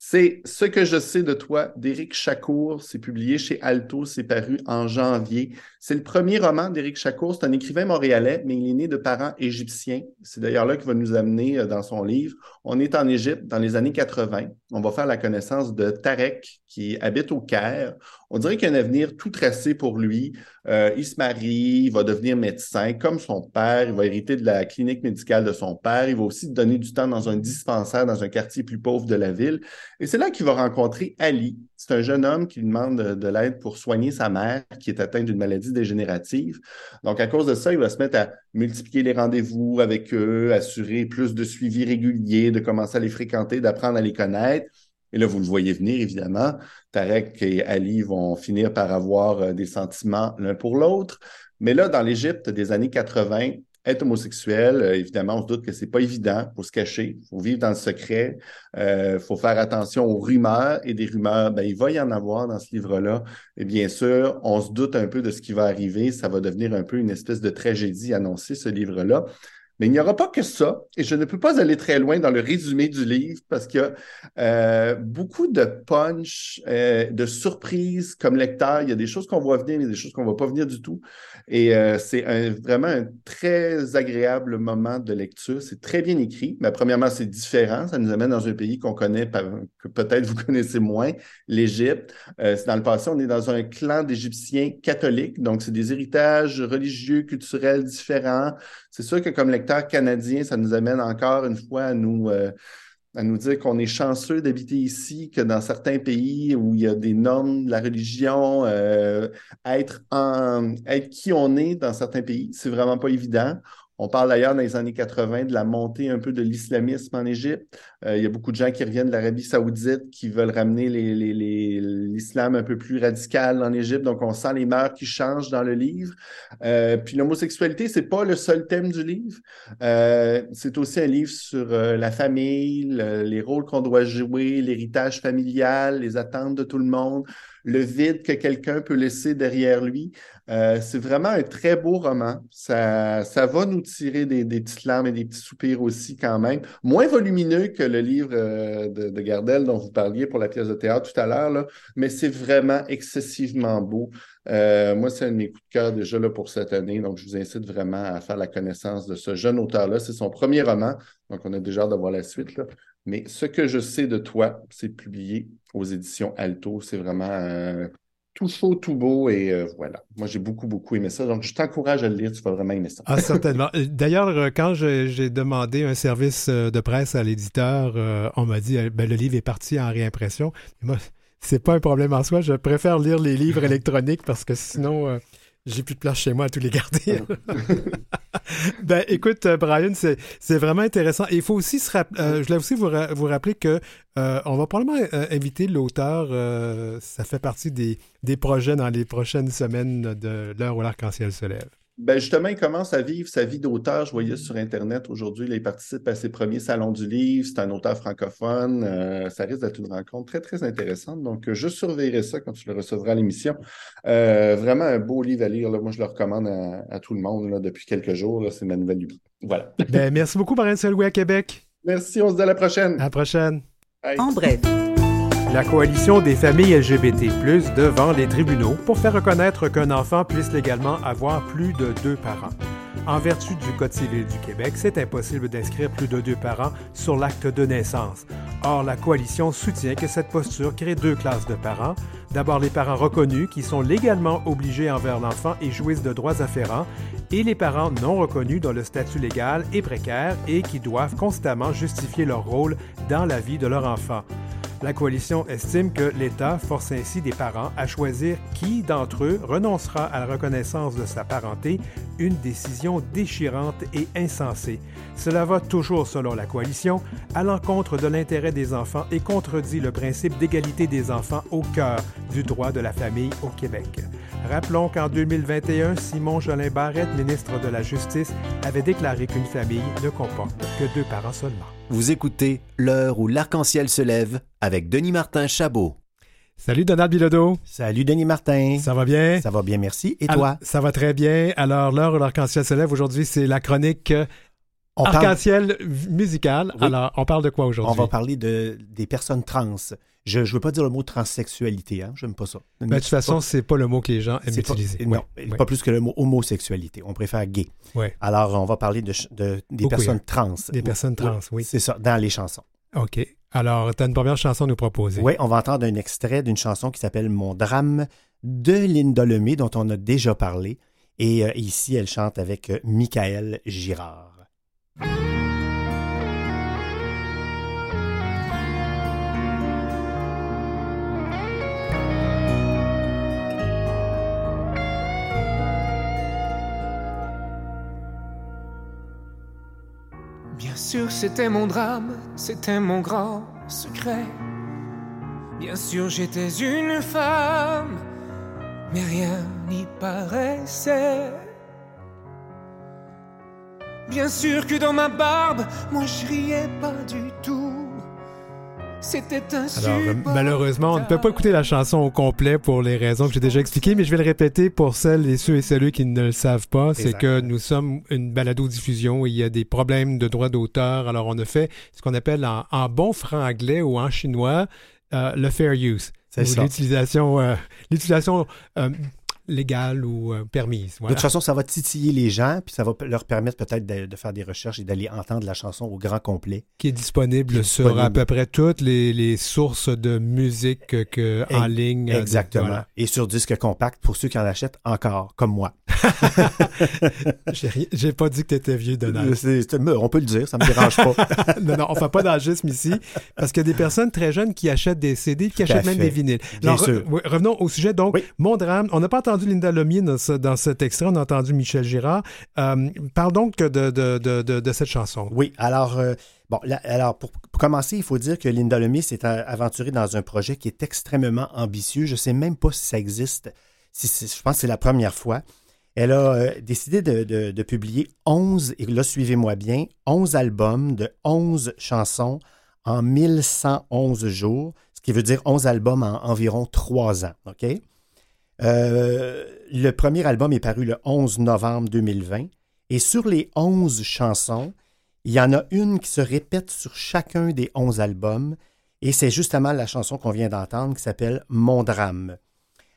C'est Ce que je sais de toi d'Éric Chacour. C'est publié chez Alto. C'est paru en janvier. C'est le premier roman d'Éric Chacour. C'est un écrivain montréalais, mais il est né de parents égyptiens. C'est d'ailleurs là qu'il va nous amener euh, dans son livre. On est en Égypte dans les années 80. On va faire la connaissance de Tarek, qui habite au Caire. On dirait qu'il y a un avenir tout tracé pour lui. Euh, il se marie, il va devenir médecin comme son père, il va hériter de la clinique médicale de son père, il va aussi donner du temps dans un dispensaire dans un quartier plus pauvre de la ville. Et c'est là qu'il va rencontrer Ali. C'est un jeune homme qui demande de, l'aide pour soigner sa mère qui est atteinte d'une maladie dégénérative. Donc, à cause de ça, il va se mettre à multiplier les rendez-vous avec eux, assurer plus de suivi régulier, de commencer à les fréquenter, d'apprendre à les connaître. Et là, vous le voyez venir, évidemment. Tarek et Ali vont finir par avoir euh, des sentiments l'un pour l'autre. Mais là, dans l'Égypte des années 80, être homosexuel, euh, évidemment, on se doute que c'est pas évident. Faut se cacher, il faut vivre dans le secret, euh, faut faire attention aux rumeurs. Et des rumeurs, ben, il va y en avoir dans ce livre-là. Et bien sûr, on se doute un peu de ce qui va arriver. Ça va devenir un peu une espèce de tragédie annoncée, ce livre-là. Mais il n'y aura pas que ça, et je ne peux pas aller très loin dans le résumé du livre parce qu'il y a euh, beaucoup de punch, euh, de surprises comme lecteur. Il y a des choses qu'on voit venir, mais des choses qu'on ne voit pas venir du tout. Et euh, c'est vraiment un très agréable moment de lecture. C'est très bien écrit, mais premièrement, c'est différent. Ça nous amène dans un pays qu'on connaît, que peut-être vous connaissez moins, l'Égypte. dans le passé, on est dans un clan d'Égyptiens catholiques, donc c'est des héritages religieux, culturels différents. C'est sûr que comme lecteur canadien, ça nous amène encore une fois à nous... Euh, à nous dire qu'on est chanceux d'habiter ici, que dans certains pays où il y a des normes de la religion, euh, être, être qui on est dans certains pays, c'est vraiment pas évident. On parle d'ailleurs dans les années 80 de la montée un peu de l'islamisme en Égypte. Euh, il y a beaucoup de gens qui reviennent de l'Arabie saoudite qui veulent ramener l'islam un peu plus radical en Égypte. Donc, on sent les mœurs qui changent dans le livre. Euh, puis l'homosexualité, c'est pas le seul thème du livre. Euh, c'est aussi un livre sur la famille, les rôles qu'on doit jouer, l'héritage familial, les attentes de tout le monde le vide que quelqu'un peut laisser derrière lui. Euh, c'est vraiment un très beau roman. Ça, va nous tirer des, petites larmes et des petits soupirs aussi quand même. Moins volumineux que le livre euh, de, Gardel dont vous parliez pour la pièce de théâtre tout à l'heure, mais c'est vraiment excessivement beau. Euh, moi, c'est un de mes coups de cœur déjà pour cette année, donc je vous incite vraiment à faire la connaissance de ce jeune auteur-là. C'est son premier roman, donc on a déjà hâte de voir la suite. Mais ce que je sais de toi, c'est publié aux éditions Alto. C'est vraiment tout chaud, tout beau, et euh, voilà. Moi, j'ai beaucoup, beaucoup aimé ça. Donc, je t'encourage à le lire, tu vas vraiment aimer ça.
Ah, certainement. D'ailleurs, quand j'ai demandé un service de presse à l'éditeur, on m'a dit, ben, le livre est parti en réimpression. Moi, c'est pas un problème en soi. Je préfère lire les livres électroniques parce que sinon, j'ai plus de place chez moi à tous les garder. ben, écoute, euh, Brian, c'est vraiment intéressant. il faut aussi se rappeler, euh, je voulais aussi vous, vous rappeler que euh, on va probablement inviter l'auteur. ça fait partie des, des projets dans les prochaines semaines de l'heure où l'arc-en-ciel se lève.
Ben justement, il commence à vivre sa vie d'auteur. Je voyais sur Internet aujourd'hui, il participe à ses premiers salons du livre. C'est un auteur francophone. Euh, ça risque d'être une rencontre très, très intéressante. Donc, je surveillerai ça quand tu le recevras à l'émission. Euh, vraiment un beau livre à lire. Moi, je le recommande à, tout le monde depuis quelques jours. C'est ma nouvelle vie. Voilà.
Ben, merci beaucoup, Marianne Selway à Québec.
Merci. On se dit à la prochaine.
À la prochaine.
En bref.
La coalition des familles LGBT+, devant les tribunaux pour faire reconnaître qu'un enfant puisse légalement avoir plus de deux parents. En vertu du Code civil du Québec, c'est impossible d'inscrire plus de deux parents sur l'acte de naissance. Or, la coalition soutient que cette posture crée deux classes de parents. D'abord les parents reconnus qui sont légalement obligés envers l'enfant et jouissent de droits afférents, et les parents non reconnus dont le statut légal est précaire et qui doivent constamment justifier leur rôle dans la vie de leur enfant. La coalition estime que l'État force ainsi des parents à choisir qui d'entre eux renoncera à la reconnaissance de sa parenté, une décision déchirante et insensée. Cela va toujours, selon la coalition, à l'encontre de l'intérêt des enfants et contredit le principe d'égalité des enfants au cœur du droit de la famille au Québec. Rappelons qu'en 2021, Simon Jolin Barrette, ministre de la Justice, avait déclaré qu'une famille ne comporte que deux parents seulement.
Vous écoutez L'heure où l'arc-en-ciel se lève avec Denis Martin Chabot.
Salut Donald Bilodeau.
Salut Denis Martin.
Ça va bien?
Ça va bien, merci. Et toi?
ça va très bien. Alors, l'heure où l'arc-en-ciel se lève, aujourd'hui, c'est la chronique arc-en-ciel musical. Alors, on parle de quoi aujourd'hui?
On va parler de, des personnes trans. Je ne veux pas dire le mot transsexualité, hein? j'aime pas ça.
Ben, de toute façon, c'est pas le mot que les gens aiment utiliser.
non, pas plus que le mot homosexualité. On préfère gay. Alors, on va parler de, des personnes trans.
Des personnes trans, oui.
C'est ça, dans les chansons.
OK. Alors, tu as une première chanson à nous proposer.
Oui, on va entendre un extrait d'une chanson qui s'appelle Mon drame de Linda Lemay, dont on a déjà parlé. Et euh, ici, elle chante avec euh, Michael Girard.
Sûr, c'était mon drame, c'était mon grand secret. Bien sûr, j'étais une femme, mais rien n'y paraissait. Bien sûr que dans ma barbe, moi je riais pas du tout. C'était un
Alors, malheureusement, on ne peut pas écouter la chanson au complet pour les raisons que j'ai déjà expliquées, mais je vais le répéter pour celles et ceux et celles qui ne le savent pas. C'est que nous sommes une balado-diffusion et il y a des problèmes de droit d'auteur. Alors, on a fait ce qu'on appelle en, bon franglais ou en chinois euh, le fair use. C'est L'utilisation, euh, l'utilisation euh, légale ou euh, permise.
De toute façon, ça va titiller les gens, puis ça va leur permettre peut-être de, faire des recherches et d'aller entendre la chanson au grand complet.
Qui est disponible, sur à peu près toutes les, sources de musique que, en ligne.
Exactement. Et sur disque compact pour ceux qui en achètent encore, comme moi.
J'ai pas dit que tu étais vieux, Donald.
on peut le dire, ça me dérange pas.
non, non, on fait pas d'agisme ici, parce qu'il y a des personnes très jeunes qui achètent des CD, qui achètent même des vinyles.
Bien sûr.
revenons au sujet. Donc, mon drame, on n'a pas entendu Linda Lomier dans, cet extrait, on a entendu Michel Girard. Euh, parle donc de, cette chanson.
Oui, alors, euh, bon, alors pour, commencer, il faut dire que Linda Lomier s'est aventurée dans un projet qui est extrêmement ambitieux. Je ne sais même pas si ça existe. Je pense que c'est la première fois. Elle a euh, décidé de, publier 11, et là, suivez-moi bien, 11 albums de 11 chansons en 1111 jours, ce qui veut dire 11 albums en environ 3 ans. OK? Euh, le premier album est paru le 11 novembre 2020 et sur les 11 chansons, il y en a une qui se répète sur chacun des 11 albums et c'est justement la chanson qu'on vient d'entendre qui s'appelle Mon drame.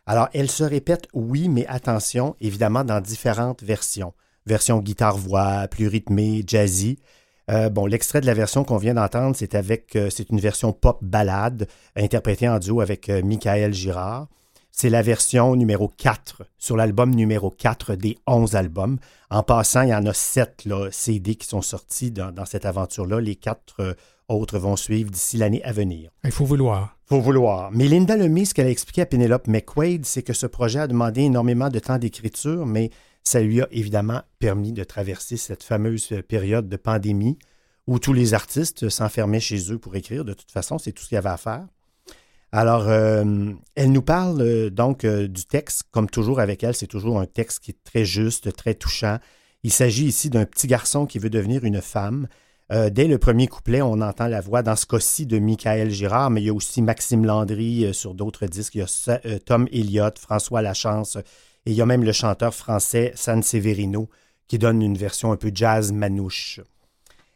Alors, elle se répète, oui, mais attention, évidemment, dans différentes versions. Version guitare-voix, plus rythmée, jazzy. Euh, bon, l'extrait de la version qu'on vient d'entendre, c'est avec, euh, c'est une version pop ballade interprétée en duo avec Michael Girard. C'est la version numéro 4 sur l'album numéro 4 des 11 albums. En passant, il y en a 7 là, CD qui sont sortis dans, dans cette aventure-là. Les quatre euh, autres vont suivre d'ici l'année à venir.
Il faut vouloir.
faut vouloir. Mais Linda Lemay, ce qu'elle a expliqué à Penelope McQuaid, c'est que ce projet a demandé énormément de temps d'écriture, mais ça lui a évidemment permis de traverser cette fameuse période de pandémie où tous les artistes s'enfermaient chez eux pour écrire. De toute façon, c'est tout ce qu'il y avait à faire. Alors, euh, elle nous parle euh, donc euh, du texte. Comme toujours avec elle, c'est toujours un texte qui est très juste, très touchant. Il s'agit ici d'un petit garçon qui veut devenir une femme. dès le premier couplet, on entend la voix, dans ce cas-ci, de Michael Girard, mais il y a aussi Maxime Landry sur d'autres disques. Il y a Tom Elliott, François Lachance, et il y a même le chanteur français San Severino qui donne une version un peu jazz manouche.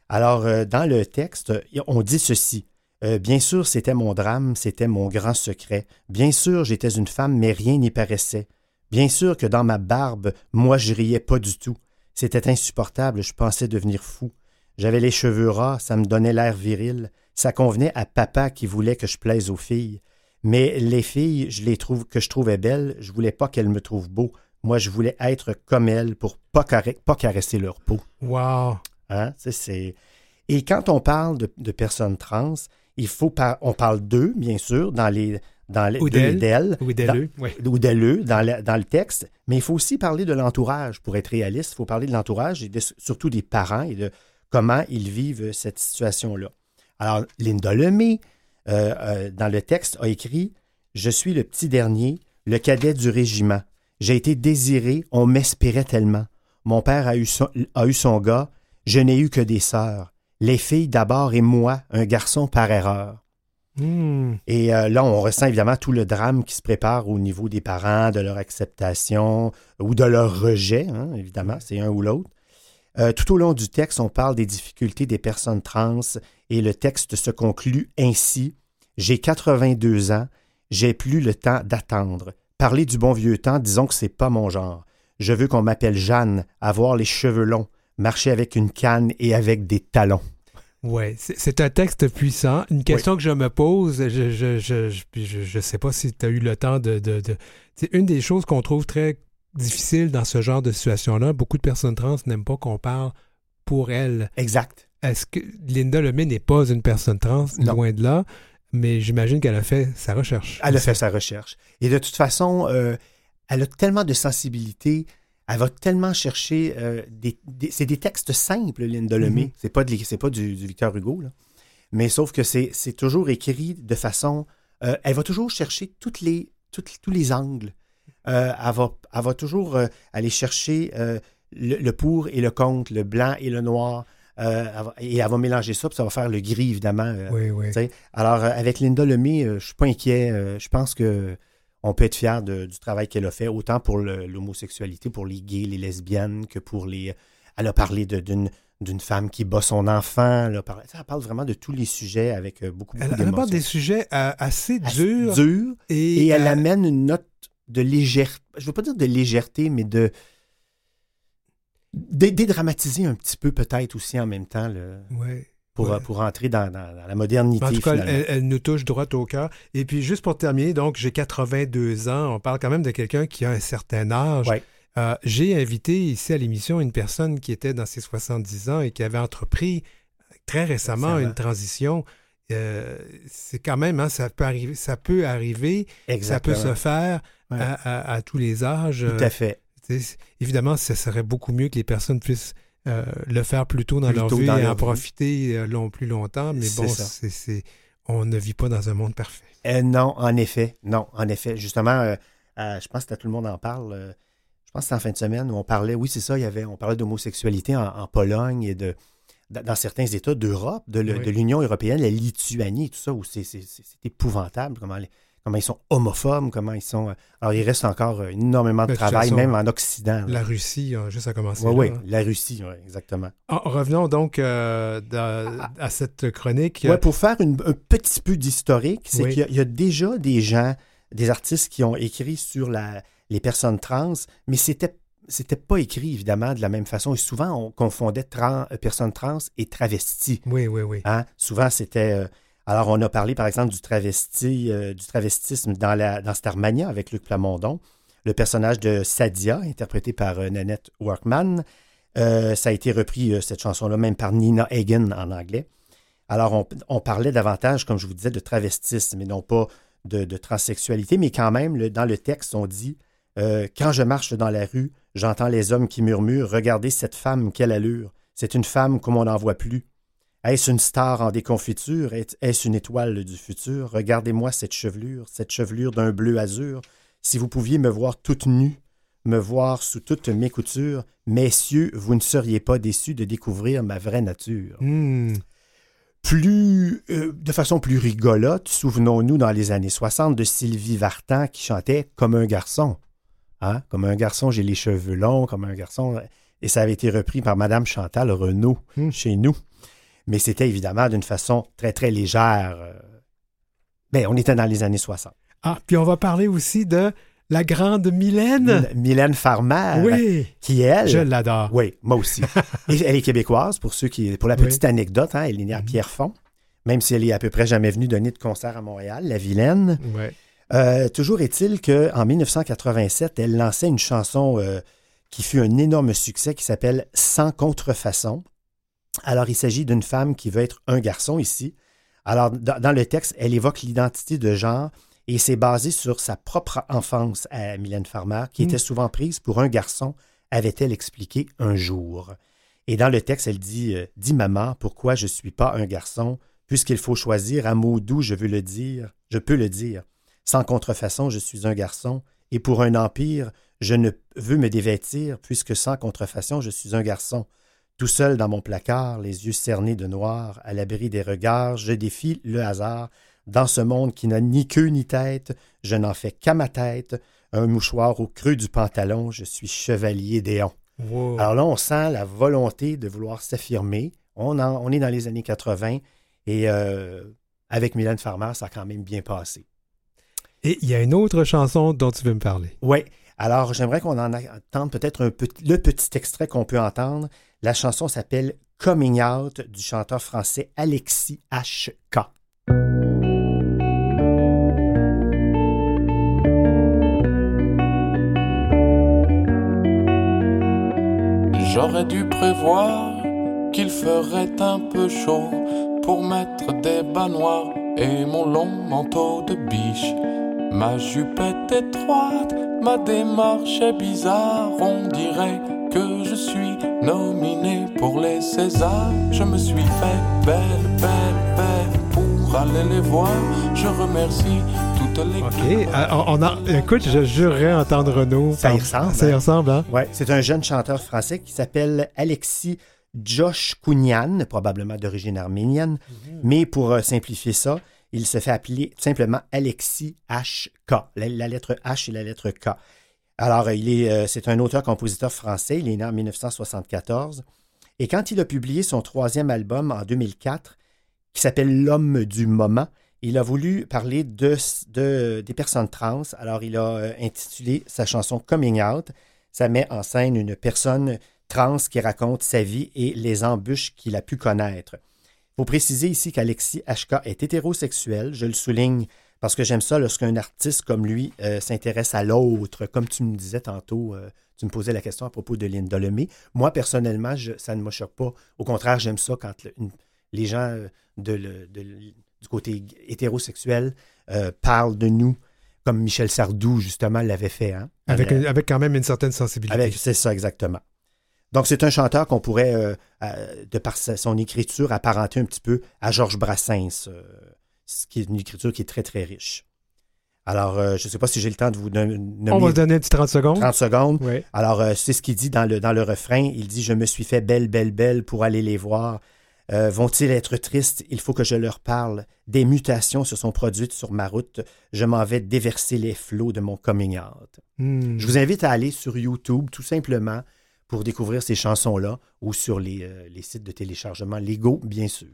Alors, dans le texte, on dit ceci. Euh, bien sûr, c'était mon drame, c'était mon grand secret. Bien sûr, j'étais une femme, mais rien n'y paraissait. Bien sûr que dans ma barbe, moi, je riais pas du tout. C'était insupportable, je pensais devenir fou. J'avais les cheveux ras, ça me donnait l'air viril. Ça convenait à papa qui voulait que je plaise aux filles. Mais les filles, je les trouve que je trouvais belles, je voulais pas qu'elles me trouvent beau. Moi, je voulais être comme elles pour pas, pas caresser leur peau.
Wow!
Hein? C'est... Et quand on parle de, de personnes trans, il faut on parle d'eux, bien sûr, dans les dans les,
ou d'elle, ou
d'elle, ou d'elle dans, le, dans le texte, mais il faut aussi parler de l'entourage. Pour être réaliste, il faut parler de l'entourage et surtout des parents et de comment ils vivent cette situation-là. Alors, Linda Lemay, euh, euh, dans le texte, a écrit Je suis le petit dernier, le cadet du régiment. J'ai été désiré, on m'espérait tellement. Mon père a eu son, a eu son gars, je n'ai eu que des sœurs les filles d'abord et moi, un garçon par erreur.
Hmm.
Et euh, là, on ressent évidemment tout le drame qui se prépare au niveau des parents, de leur acceptation ou de leur rejet, hein, évidemment, c'est un ou l'autre. Euh, tout au long du texte, on parle des difficultés des personnes trans et le texte se conclut ainsi. J'ai 82 ans, j'ai plus le temps d'attendre. Parler du bon vieux temps, disons que c'est pas mon genre. Je veux qu'on m'appelle Jeanne, avoir les cheveux longs, marcher avec une canne et avec des talons.
Oui, c'est un texte puissant. Une question que je me pose, je je, je, je, sais pas si tu as eu le temps de... de, C'est une des choses qu'on trouve très difficile dans ce genre de situation-là. Beaucoup de personnes trans n'aiment pas qu'on parle pour elles.
Exact.
Est-ce que Linda Lemay n'est pas une personne trans, loin de là, mais j'imagine qu'elle a fait sa recherche.
Elle a fait sa recherche. Et de toute façon, euh, elle a tellement de sensibilité elle va tellement chercher euh, des, c'est des textes simples, Linda Lemay. Mm-hmm. C'est pas, de, pas du, Victor Hugo, là. mais sauf que c'est, toujours écrit de façon. Euh, elle va toujours chercher toutes les, tous les angles. Euh, elle, va, elle, va, toujours aller chercher le, pour et le contre, le blanc et le noir. et elle va mélanger ça, puis ça va faire le gris, évidemment.
oui, oui.
Alors, avec Linda Lemay, je suis pas inquiet. je pense que on peut être fier du travail qu'elle a fait, autant pour l'homosexualité, pour les gays, les lesbiennes, que pour les. Elle a parlé d'une d'une femme qui bat son enfant. Elle, parle, elle parle vraiment de tous les sujets avec euh, beaucoup, beaucoup.
Elle aborde des sujets euh, assez durs.
durs et, elle amène une note de légèreté. Je ne veux pas dire de légèreté, mais de dédramatiser un petit peu peut-être aussi en même temps. Le...
Ouais
pour, pour entrer dans, la modernité.
En tout cas, elle, nous touche droit au cœur. Et puis, juste pour terminer, donc, j'ai 82 ans. On parle quand même de quelqu'un qui a un certain âge. Euh, j'ai invité ici à l'émission une personne qui était dans ses 70 ans et qui avait entrepris très récemment une transition. Euh, c'est quand même, hein, ça peut arriver, ça peut arriver, ça peut se faire à, tous les âges.
Tout à fait.
évidemment, ce serait beaucoup mieux que les personnes puissent euh, le faire plus tôt dans leur vie et en profiter euh, long, plus longtemps. Mais bon, c'est, on ne vit pas dans un monde parfait.
Euh, non, en effet. Non, en effet. Justement, je pense que tout le monde en parle. je pense que c'est en fin de semaine où on parlait, oui, c'est ça, il y avait, on parlait d'homosexualité en, Pologne et de dans certains États d'Europe, de, l'Union européenne, la Lituanie, tout ça, où c'est, épouvantable comment les, comment ils sont homophobes, comment ils sont. Euh, alors, il reste encore euh, énormément de, travail, même en Occident.
La Russie, juste à commencer.
Oui, oui, la Russie, oui, exactement.
Ah, revenons donc euh, à, cette chronique.
Oui, pour faire un petit peu d'historique, c'est qu'il y, a déjà des gens, des artistes qui ont écrit sur la, les personnes trans, mais c'était c'était pas écrit, évidemment, de la même façon. Et souvent, on confondait trans, personnes trans et travestis.
Oui, oui, oui.
Hein? Souvent, c'était Alors, on a parlé, par exemple, du, travesti, euh, du travestisme dans, la, dans Starmania avec Luc Plamondon. Le personnage de Sadia, interprété par euh, Nanette Workman. Euh, ça a été repris, cette chanson-là, même par Nina Hagen en anglais. Alors, on, parlait davantage, comme je vous disais, de travestisme et non pas de, transsexualité, mais quand même, dans le texte, on dit Quand je marche dans la rue, j'entends les hommes qui murmurent Regardez cette femme, quelle allure C'est une femme comme on n'en voit plus. Est-ce une star en déconfiture? Est-ce une étoile du futur? Regardez-moi cette chevelure, cette chevelure d'un bleu azur. Si vous pouviez me voir toute nue, me voir sous toutes mes coutures, messieurs, vous ne seriez pas déçus de découvrir ma vraie nature.
Hmm.
Plus, euh, de façon plus rigolote, souvenons-nous dans les années 60 de Sylvie Vartan qui chantait Comme un garçon. Hein? Comme un garçon, j'ai les cheveux longs, comme un garçon. Et ça avait été repris par Madame Chantal Renaud hmm. chez nous mais c'était évidemment d'une façon très, très légère. Mais ben, on était dans les années 60.
Ah, puis on va parler aussi de la grande Mylène.
Mylène Farmer.
Oui.
Qui, elle.
Je l'adore.
Oui, moi aussi. elle est québécoise, pour ceux qui. Pour la petite anecdote, hein, elle est née à. Pierrefonds, même si elle est à peu près jamais venue donner de concert à Montréal, la vilaine.
Oui.
Euh, toujours est-il qu'en 1987, elle lançait une chanson euh, qui fut un énorme succès qui s'appelle Sans contrefaçon. Alors, il s'agit d'une femme qui veut être un garçon ici. Alors, dans, le texte, elle évoque l'identité de genre et c'est basé sur sa propre enfance à Mylène Farmer, qui était hmm. souvent prise pour un garçon, avait-elle expliqué un jour. Et dans le texte, elle dit euh, Dis maman, pourquoi je ne suis pas un garçon Puisqu'il faut choisir un mot doux, je veux le dire, je peux le dire. Sans contrefaçon, je suis un garçon, et pour un empire, je ne veux me dévêtir, puisque sans contrefaçon, je suis un garçon. Tout seul dans mon placard, les yeux cernés de noir, à l'abri des regards, je défie le hasard. Dans ce monde qui n'a ni queue ni tête, je n'en fais qu'à ma tête, un mouchoir au creux du pantalon, je suis chevalier d'Éon. Alors là, on sent la volonté de vouloir s'affirmer. On, on est dans les années 80 et euh, avec Mylène Farmer, ça a quand même bien passé.
Et il y a une autre chanson dont tu veux me parler.
Oui. Alors, j'aimerais qu'on en entende peut-être un le petit extrait qu'on peut entendre. La chanson s'appelle Coming Out du chanteur français Alexis H.K.
J'aurais dû prévoir qu'il ferait un peu chaud pour mettre des bas noirs et mon long manteau de biche. Ma jupe est étroite, ma démarche est bizarre, on dirait que je suis nominé pour les Césars. Je me suis fait belle, belle, belle pour aller les voir. Je remercie toutes les.
Ok, euh, on a, écoute, je jurerais entendre Renaud.
Ça y ressemble.
Ça y hein? ressemble, hein?
Ouais, c'est un jeune chanteur français qui s'appelle Alexis Josh Kounian, probablement d'origine arménienne, mhm. mais pour euh, simplifier ça, il se fait appeler simplement Alexis H.K. la lettre H et la lettre K. Alors, il est, euh, c'est un auteur-compositeur français. Il est né en 1974. Et quand il a publié son troisième album en 2004, qui s'appelle L'homme du moment, il a voulu parler de, des personnes trans. Alors, il a euh, intitulé sa chanson Coming Out. Ça met en scène une personne trans qui raconte sa vie et les embûches qu'il a pu connaître. Il faut préciser ici qu'Alexis HK est hétérosexuel. Je le souligne parce que j'aime ça lorsqu'un artiste comme lui euh, s'intéresse à l'autre. Comme tu me disais tantôt, euh, tu me posais la question à propos de Linda Lemay. Moi, personnellement, ça ne me choque pas. Au contraire, j'aime ça quand les gens euh, de, du côté hétérosexuel parlent de nous comme Michel Sardou, justement, l'avait fait. Hein.
Avec, avec, quand même une certaine sensibilité.
C'est ça, exactement. Donc, c'est un chanteur qu'on pourrait, de par son écriture, apparenter un petit peu à Georges Brassens ce qui est une écriture qui est très, très riche. Alors, euh, je ne sais pas si j'ai le temps de vous nommer.
On va se donner un petit 30 secondes.
30 secondes. Alors, euh, c'est ce qu'il dit dans le, dans le refrain. Il dit Je me suis fait belle, belle, belle pour aller les voir. Euh, vont-ils être tristes? Il faut que je leur parle. Des mutations se sont produites sur ma route. Je m'en vais déverser les flots de mon coming out.
Hmm.
Je vous invite à aller sur YouTube, tout simplement, pour découvrir ces chansons-là, ou sur les, les sites de téléchargement légaux, bien sûr.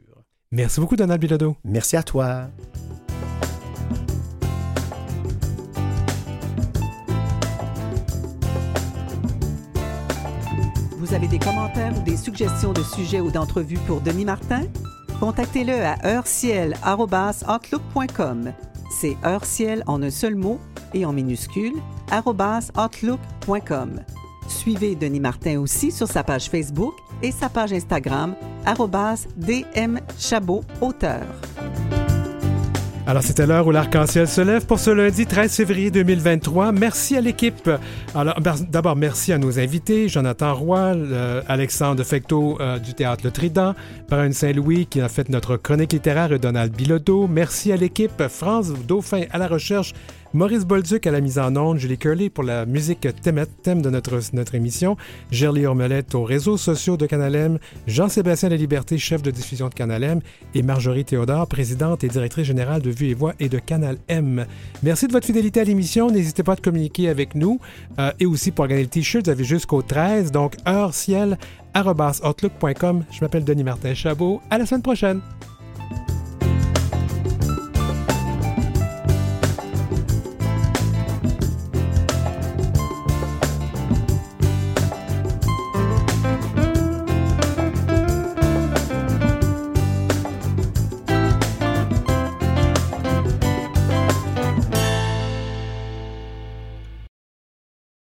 Merci beaucoup, Donald Bilodeau.
Merci à toi.
Vous avez des commentaires ou des suggestions de sujets ou d'entrevues pour Denis Martin? Contactez-le à heurciel.outlook.com. C'est heurciel en un seul mot et en minuscule, outlook.com. Suivez Denis Martin aussi sur sa page Facebook et sa page Instagram, dmchabot auteur.
Alors, c'était l'heure où l'arc-en-ciel se lève pour ce lundi 13 février 2023. Merci à l'équipe. Alors, d'abord, merci à nos invités, Jonathan Roy, Alexandre Fecteau euh, du Théâtre Le Trident, Brun Saint-Louis qui a fait notre chronique littéraire et Donald Bilodeau. Merci à l'équipe, France Dauphin à la recherche, Maurice Bolduc à la mise en onde, Julie Curley pour la musique thème, thème de notre, notre émission, Gerly Ormelette aux réseaux sociaux de Canalem, Jean-Sébastien La Liberté, chef de diffusion de Canalem, et Marjorie Théodore, présidente et directrice générale de Vue et Voix et de Canal M. Merci de votre fidélité à l'émission. N'hésitez pas à communiquer avec nous euh, et aussi pour gagner le t-shirt, vous avez jusqu'au 13, donc heure ciel Je m'appelle Denis Martin Chabot. À la semaine prochaine.